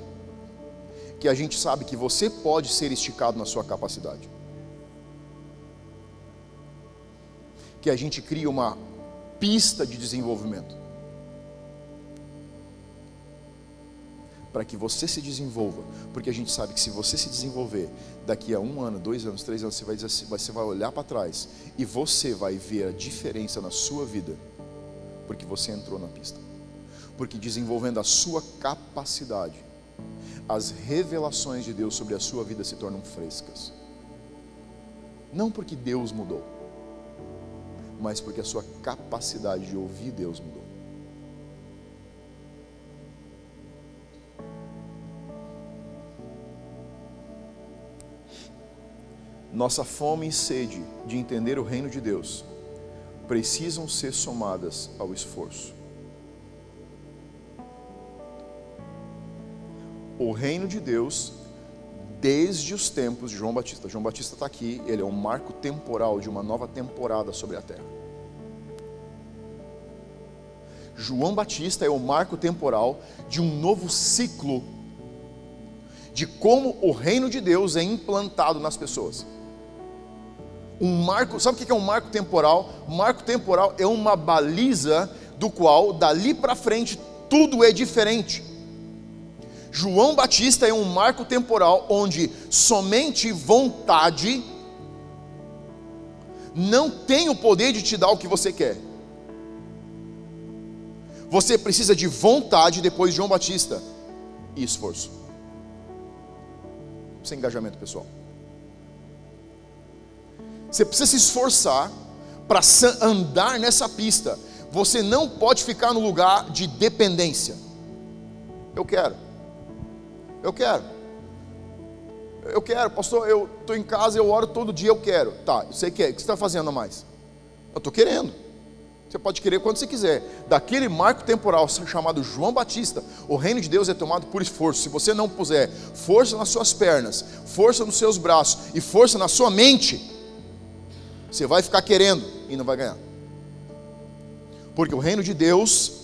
que a gente sabe que você pode ser esticado na sua capacidade. Que a gente cria uma pista de desenvolvimento. Para que você se desenvolva, porque a gente sabe que se você se desenvolver, daqui a um ano, dois anos, três anos, você vai, dizer, assim, você vai olhar para trás e você vai ver a diferença na sua vida, porque você entrou na pista porque desenvolvendo a sua capacidade, as revelações de Deus sobre a sua vida se tornam frescas. Não porque Deus mudou, mas porque a sua capacidade de ouvir Deus mudou. Nossa fome e sede de entender o reino de Deus precisam ser somadas ao esforço. O reino de Deus desde os tempos de João Batista. João Batista está aqui, ele é um marco temporal de uma nova temporada sobre a terra. João Batista é o marco temporal de um novo ciclo de como o reino de Deus é implantado nas pessoas. Um marco, sabe o que é um marco temporal? Marco temporal é uma baliza do qual dali para frente tudo é diferente. João Batista é um marco temporal onde somente vontade não tem o poder de te dar o que você quer. Você precisa de vontade depois de João Batista e esforço. Sem engajamento pessoal. Você precisa se esforçar para andar nessa pista. Você não pode ficar no lugar de dependência. Eu quero. Eu quero. Eu quero, pastor, eu estou em casa, eu oro todo dia, eu quero. Tá, você quer, o que você está fazendo a mais? Eu estou querendo. Você pode querer quando você quiser. Daquele marco temporal chamado João Batista, o reino de Deus é tomado por esforço. Se você não puser força nas suas pernas, força nos seus braços e força na sua mente, você vai ficar querendo e não vai ganhar. Porque o reino de Deus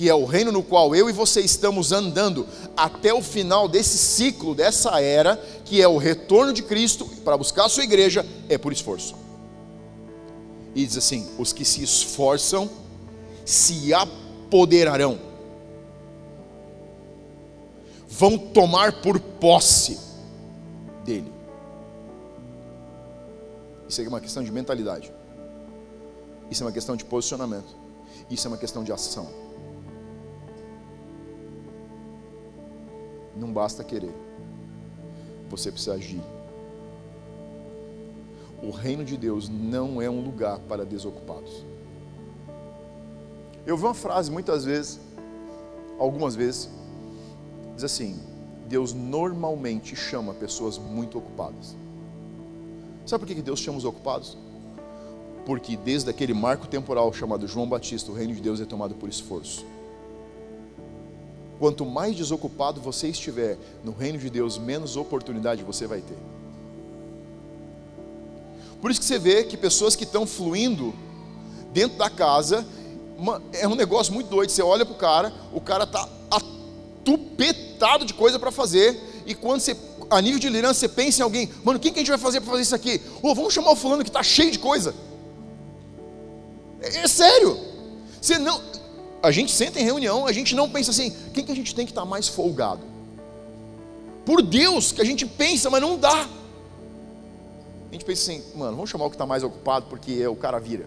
que é o reino no qual eu e você estamos andando até o final desse ciclo, dessa era, que é o retorno de Cristo para buscar a sua igreja, é por esforço. E diz assim: os que se esforçam se apoderarão, vão tomar por posse dele. Isso é uma questão de mentalidade, isso é uma questão de posicionamento, isso é uma questão de ação. Não basta querer. Você precisa agir. O reino de Deus não é um lugar para desocupados. Eu vi uma frase muitas vezes, algumas vezes, diz assim: Deus normalmente chama pessoas muito ocupadas. Sabe por que Deus chama os ocupados? Porque desde aquele marco temporal chamado João Batista, o reino de Deus é tomado por esforço. Quanto mais desocupado você estiver no reino de Deus, menos oportunidade você vai ter. Por isso que você vê que pessoas que estão fluindo dentro da casa, é um negócio muito doido. Você olha para o cara, o cara está atupetado de coisa para fazer, e quando você, a nível de liderança, você pensa em alguém, mano, quem que a gente vai fazer para fazer isso aqui? Oh, vamos chamar o fulano que está cheio de coisa. É, é sério. Você não, a gente senta em reunião, a gente não pensa assim, quem que a gente tem que estar tá mais folgado? Por Deus que a gente pensa, mas não dá. A gente pensa assim, mano, vamos chamar o que está mais ocupado porque o cara vira.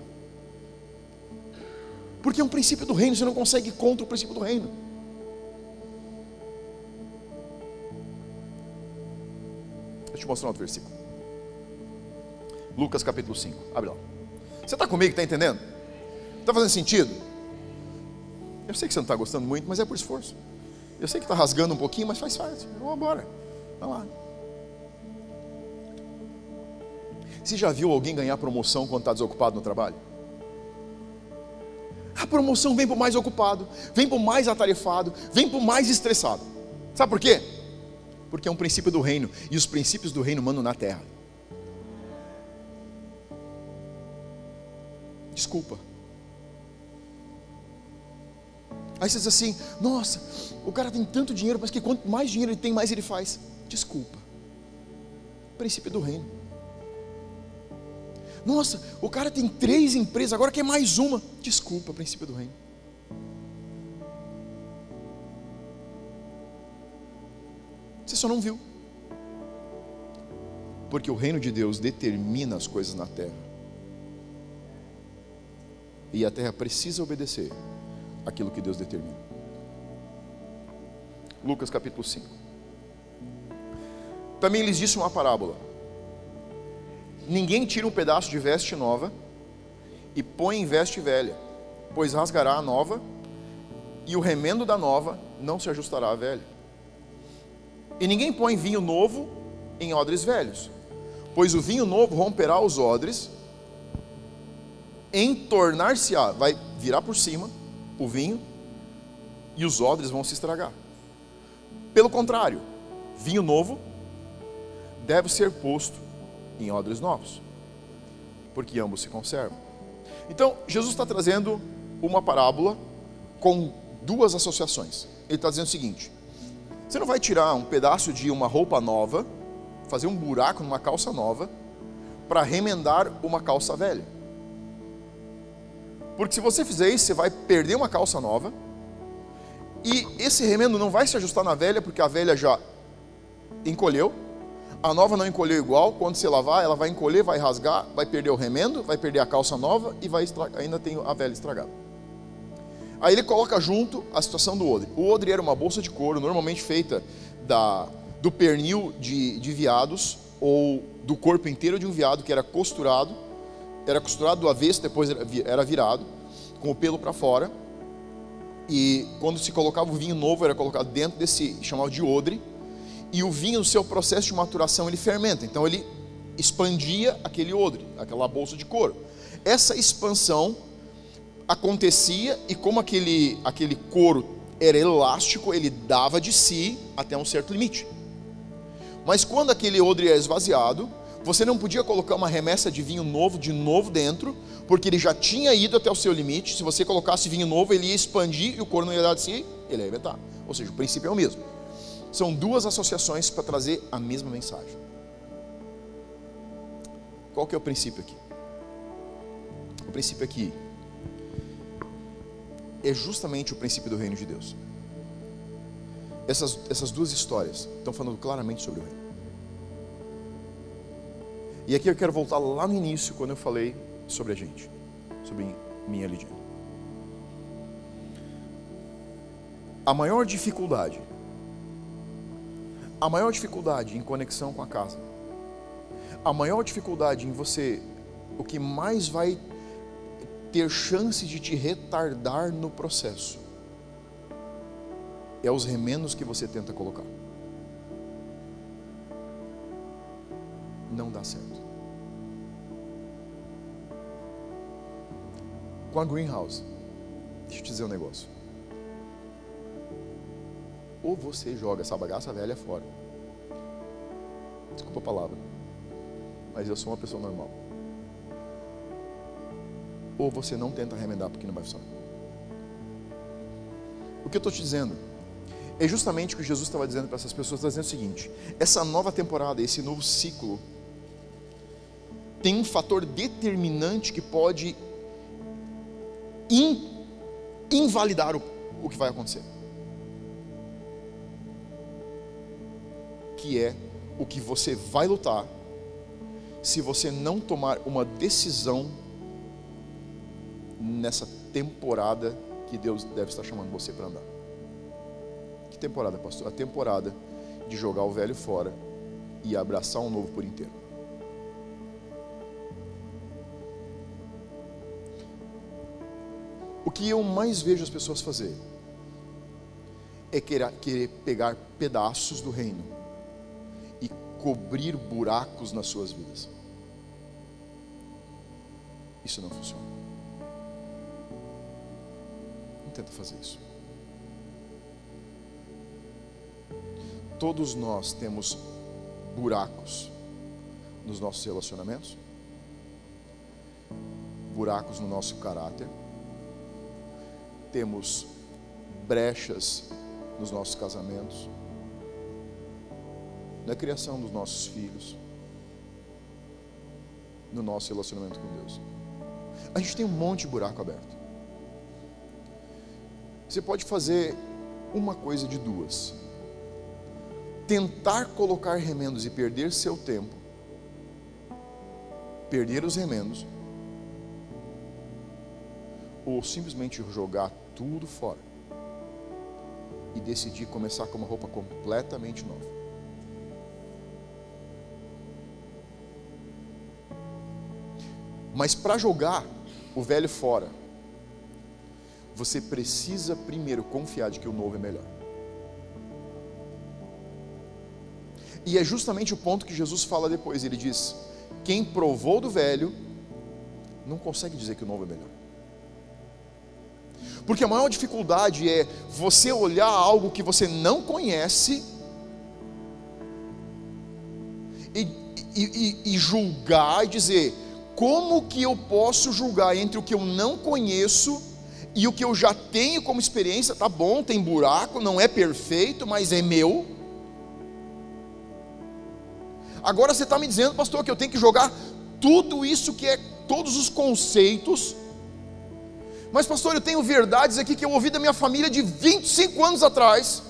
Porque é um princípio do reino, você não consegue ir contra o princípio do reino. Deixa eu te mostrar outro versículo. Lucas capítulo 5. Abre lá. Você está comigo, está entendendo? Está fazendo sentido? Eu sei que você não está gostando muito, mas é por esforço. Eu sei que está rasgando um pouquinho, mas faz parte. Vamos embora. Vai lá. Você já viu alguém ganhar promoção quando está desocupado no trabalho? A promoção vem para o mais ocupado, vem para o mais atarefado, vem para o mais estressado. Sabe por quê? Porque é um princípio do reino, e os princípios do reino mandam na terra. Desculpa. Aí você diz assim: nossa, o cara tem tanto dinheiro, mas que quanto mais dinheiro ele tem, mais ele faz. Desculpa. Princípio do reino. Nossa, o cara tem três empresas, agora quer mais uma. Desculpa, princípio do reino. Você só não viu. Porque o reino de Deus determina as coisas na terra. E a terra precisa obedecer aquilo que Deus determina. Lucas capítulo 5. Também lhes disse uma parábola: Ninguém tira um pedaço de veste nova e põe em veste velha, pois rasgará a nova, e o remendo da nova não se ajustará à velha. E ninguém põe vinho novo em odres velhos, pois o vinho novo romperá os odres, entornar-se-á, vai virar por cima, o vinho e os odres vão se estragar. Pelo contrário, vinho novo deve ser posto em odres novos, porque ambos se conservam. Então, Jesus está trazendo uma parábola com duas associações. Ele está dizendo o seguinte: você não vai tirar um pedaço de uma roupa nova, fazer um buraco numa calça nova, para remendar uma calça velha. Porque se você fizer isso, você vai perder uma calça nova. E esse remendo não vai se ajustar na velha, porque a velha já encolheu. A nova não encolheu igual. Quando você lavar, ela vai encolher, vai rasgar, vai perder o remendo, vai perder a calça nova e vai ainda tem a velha estragada. Aí ele coloca junto a situação do odre. O odre era uma bolsa de couro, normalmente feita da, do pernil de, de viados ou do corpo inteiro de um viado que era costurado era costurado do avesso, depois era virado, com o pelo para fora. E quando se colocava o vinho novo, era colocado dentro desse, chamado de odre. E o vinho, no seu processo de maturação, ele fermenta. Então ele expandia aquele odre, aquela bolsa de couro. Essa expansão acontecia e como aquele, aquele couro era elástico, ele dava de si até um certo limite. Mas quando aquele odre é esvaziado, você não podia colocar uma remessa de vinho novo de novo dentro, porque ele já tinha ido até o seu limite. Se você colocasse vinho novo, ele ia expandir e o couro não ia dar de si, ele ia inventar. Ou seja, o princípio é o mesmo. São duas associações para trazer a mesma mensagem. Qual que é o princípio aqui? O princípio aqui é justamente o princípio do reino de Deus. Essas, essas duas histórias estão falando claramente sobre o reino. E aqui eu quero voltar lá no início, quando eu falei sobre a gente, sobre minha Lidiane. A maior dificuldade a maior dificuldade em conexão com a casa, a maior dificuldade em você, o que mais vai ter chance de te retardar no processo, é os remendos que você tenta colocar. Não dá certo. Com a greenhouse, deixa eu te dizer um negócio. Ou você joga essa bagaça velha fora. Desculpa a palavra. Mas eu sou uma pessoa normal. Ou você não tenta remendar porque não vai funcionar. O que eu estou te dizendo é justamente o que Jesus estava dizendo para essas pessoas, está dizendo o seguinte: essa nova temporada, esse novo ciclo, tem um fator determinante que pode in, invalidar o, o que vai acontecer. Que é o que você vai lutar se você não tomar uma decisão nessa temporada que Deus deve estar chamando você para andar temporada, pastor? A temporada de jogar o velho fora e abraçar um novo por inteiro. O que eu mais vejo as pessoas fazer é querer, pegar pedaços do reino e cobrir buracos nas suas vidas. Isso não funciona. Não tenta fazer isso. todos nós temos buracos nos nossos relacionamentos, buracos no nosso caráter, temos brechas nos nossos casamentos, na criação dos nossos filhos, no nosso relacionamento com Deus. A gente tem um monte de buraco aberto. Você pode fazer uma coisa de duas tentar colocar remendos e perder seu tempo, perder os remendos, ou simplesmente jogar tudo fora e decidir começar com uma roupa completamente nova. Mas para jogar o velho fora, você precisa primeiro confiar de que o novo é melhor. E é justamente o ponto que Jesus fala depois. Ele diz: Quem provou do velho, não consegue dizer que o novo é melhor. Porque a maior dificuldade é você olhar algo que você não conhece e, e, e, julgar e dizer: como que eu posso julgar entre o que eu não conheço e o que eu já tenho como experiência? Tá bom, tem buraco, não é perfeito, mas é meu. Agora você está me dizendo, pastor, que eu tenho que jogar tudo isso que é todos os conceitos. Mas, pastor, eu tenho verdades aqui que eu ouvi da minha família de 25 anos atrás.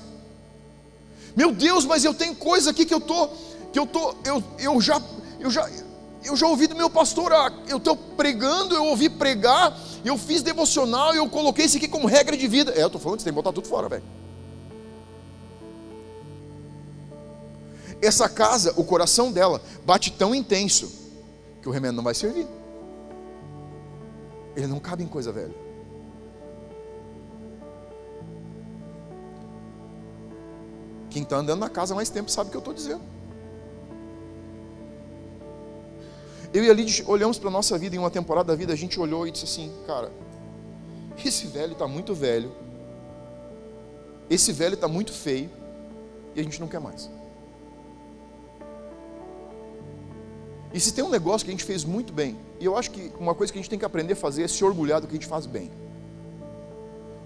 Meu Deus, mas eu tenho coisa aqui que eu tô, que eu tô, eu, eu já, eu já, eu já ouvi do meu pastor, ah, eu estou pregando, eu ouvi pregar, eu fiz devocional, eu coloquei isso aqui como regra de vida. É, eu estou falando você tem que botar tudo fora, velho. essa casa, o coração dela, bate tão intenso que o remédio não vai servir. Ele não cabe em coisa velha. Quem está andando na casa há mais tempo sabe o que eu estou dizendo. Eu e ali olhamos para a nossa vida em uma temporada da vida, a gente olhou e disse assim, cara, esse velho está muito velho, esse velho está muito feio, e a gente não quer mais. E se tem um negócio que a gente fez muito bem, e eu acho que uma coisa que a gente tem que aprender a fazer é se orgulhar do que a gente faz bem.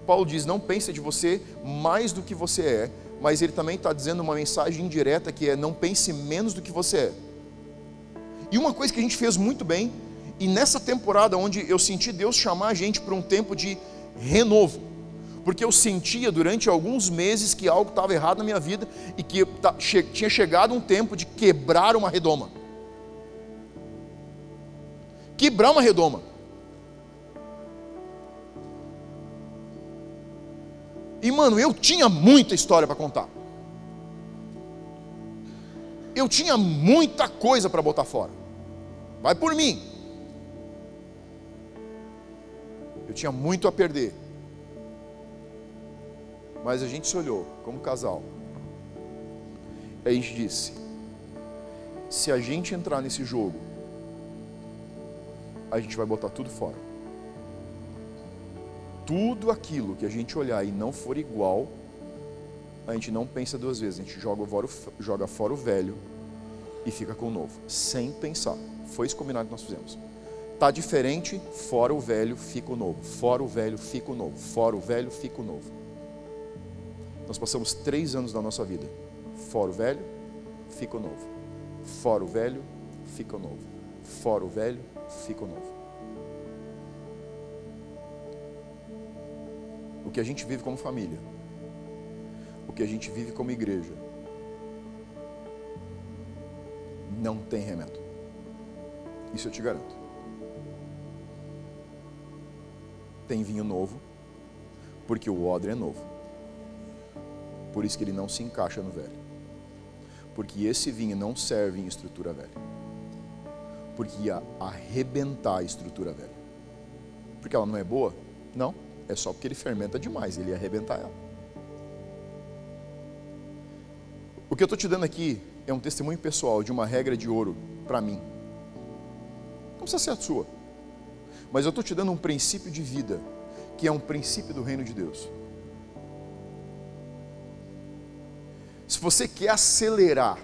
Paulo diz: não pense de você mais do que você é, mas ele também está dizendo uma mensagem indireta que é: não pense menos do que você é. E uma coisa que a gente fez muito bem, e nessa temporada onde eu senti Deus chamar a gente para um tempo de renovo, porque eu sentia durante alguns meses que algo estava errado na minha vida e que tinha chegado um tempo de quebrar uma redoma quebrar uma redoma. E mano, eu tinha muita história para contar. Eu tinha muita coisa para botar fora. Vai por mim. Eu tinha muito a perder. Mas a gente se olhou como casal. E a gente disse: se a gente entrar nesse jogo, a gente vai botar tudo fora. Tudo aquilo que a gente olhar e não for igual, a gente não pensa duas vezes, a gente joga fora o, joga fora o velho e fica com o novo, sem pensar. Foi esse combinado que nós fizemos. Tá diferente, fora o velho, fica o novo. Fora o velho, fica o novo. Fora o velho, fica o novo. Nós passamos três anos da nossa vida. Fora o velho, fica o novo. Fora o velho, fica o novo. Fora o velho, fica o novo. O que a gente vive como família, o que a gente vive como igreja, não tem remédio. Isso eu te garanto. tem vinho novo, porque o odre é novo. Por isso que ele não se encaixa no velho. Porque esse vinho não serve em estrutura velha. Porque ia arrebentar a estrutura velha. Porque ela não é boa? Não. É só porque ele fermenta demais, ele ia arrebentar ela. O que eu estou te dando aqui é um testemunho pessoal de uma regra de ouro para mim. Não precisa ser a sua. Mas eu estou te dando um princípio de vida, que é um princípio do reino de Deus. Se você quer acelerar,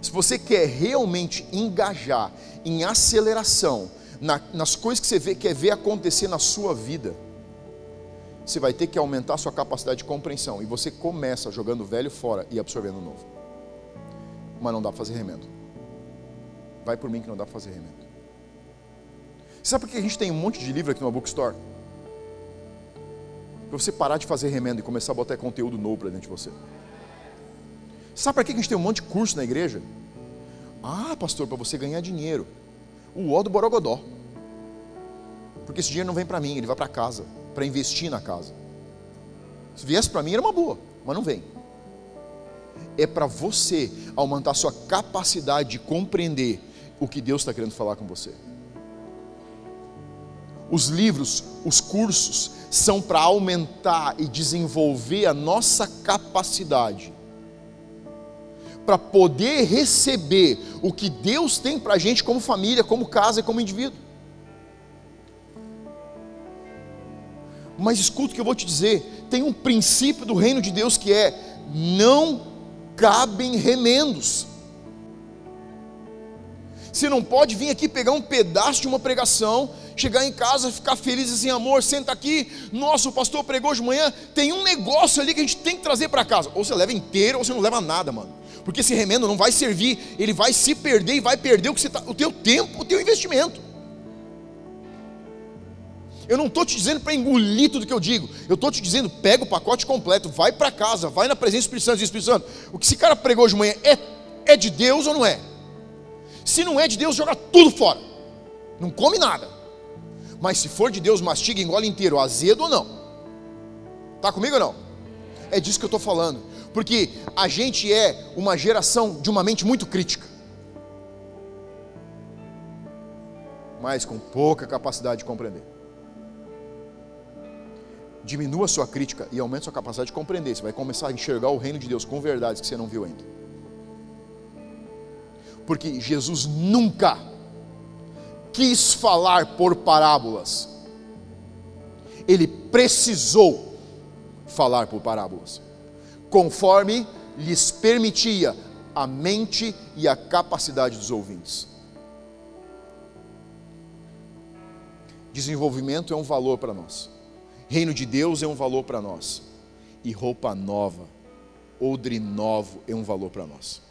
se você quer realmente engajar em aceleração na, nas coisas que você vê, quer ver acontecer na sua vida, você vai ter que aumentar a sua capacidade de compreensão. E você começa jogando o velho fora e absorvendo o novo. Mas não dá para fazer remendo. Vai por mim que não dá para fazer remendo. Sabe por que a gente tem um monte de livro aqui no bookstore? Para você parar de fazer remendo e começar a botar conteúdo novo para dentro de você. Sabe para que a gente tem um monte de curso na igreja? Ah, pastor, para você ganhar dinheiro. O ó do Borogodó. Porque esse dinheiro não vem para mim, ele vai para casa, para investir na casa. Se viesse para mim era uma boa, mas não vem. É para você aumentar sua capacidade de compreender o que Deus está querendo falar com você. Os livros, os cursos são para aumentar e desenvolver a nossa capacidade para poder receber o que Deus tem para a gente como família, como casa e como indivíduo. Mas escuta o que eu vou te dizer: tem um princípio do reino de Deus que é: não cabem remendos. Você não pode vir aqui pegar um pedaço de uma pregação, chegar em casa, ficar feliz assim, amor, senta aqui. Nossa, o pastor pregou de manhã. Tem um negócio ali que a gente tem que trazer para casa. Ou você leva inteiro, ou você não leva nada, mano. Porque esse remendo não vai servir, ele vai se perder e vai perder o, que você tá, o teu tempo, o teu investimento. Eu não estou te dizendo para engolir tudo que eu digo. Eu estou te dizendo, pega o pacote completo, vai para casa, vai na presença do Espírito Santo. Espírito Santo, o que esse cara pregou de manhã é, é de Deus ou não é? Se não é de Deus, joga tudo fora. Não come nada. Mas se for de Deus, mastiga, engole inteiro, azedo ou não. Está comigo ou não? É disso que eu estou falando. Porque a gente é uma geração de uma mente muito crítica. Mas com pouca capacidade de compreender. Diminua sua crítica e aumente sua capacidade de compreender. Você vai começar a enxergar o reino de Deus com verdades que você não viu ainda. Porque Jesus nunca quis falar por parábolas. Ele precisou falar por parábolas, conforme lhes permitia a mente e a capacidade dos ouvintes. Desenvolvimento é um valor para nós. Reino de Deus é um valor para nós. E roupa nova, odre novo é um valor para nós.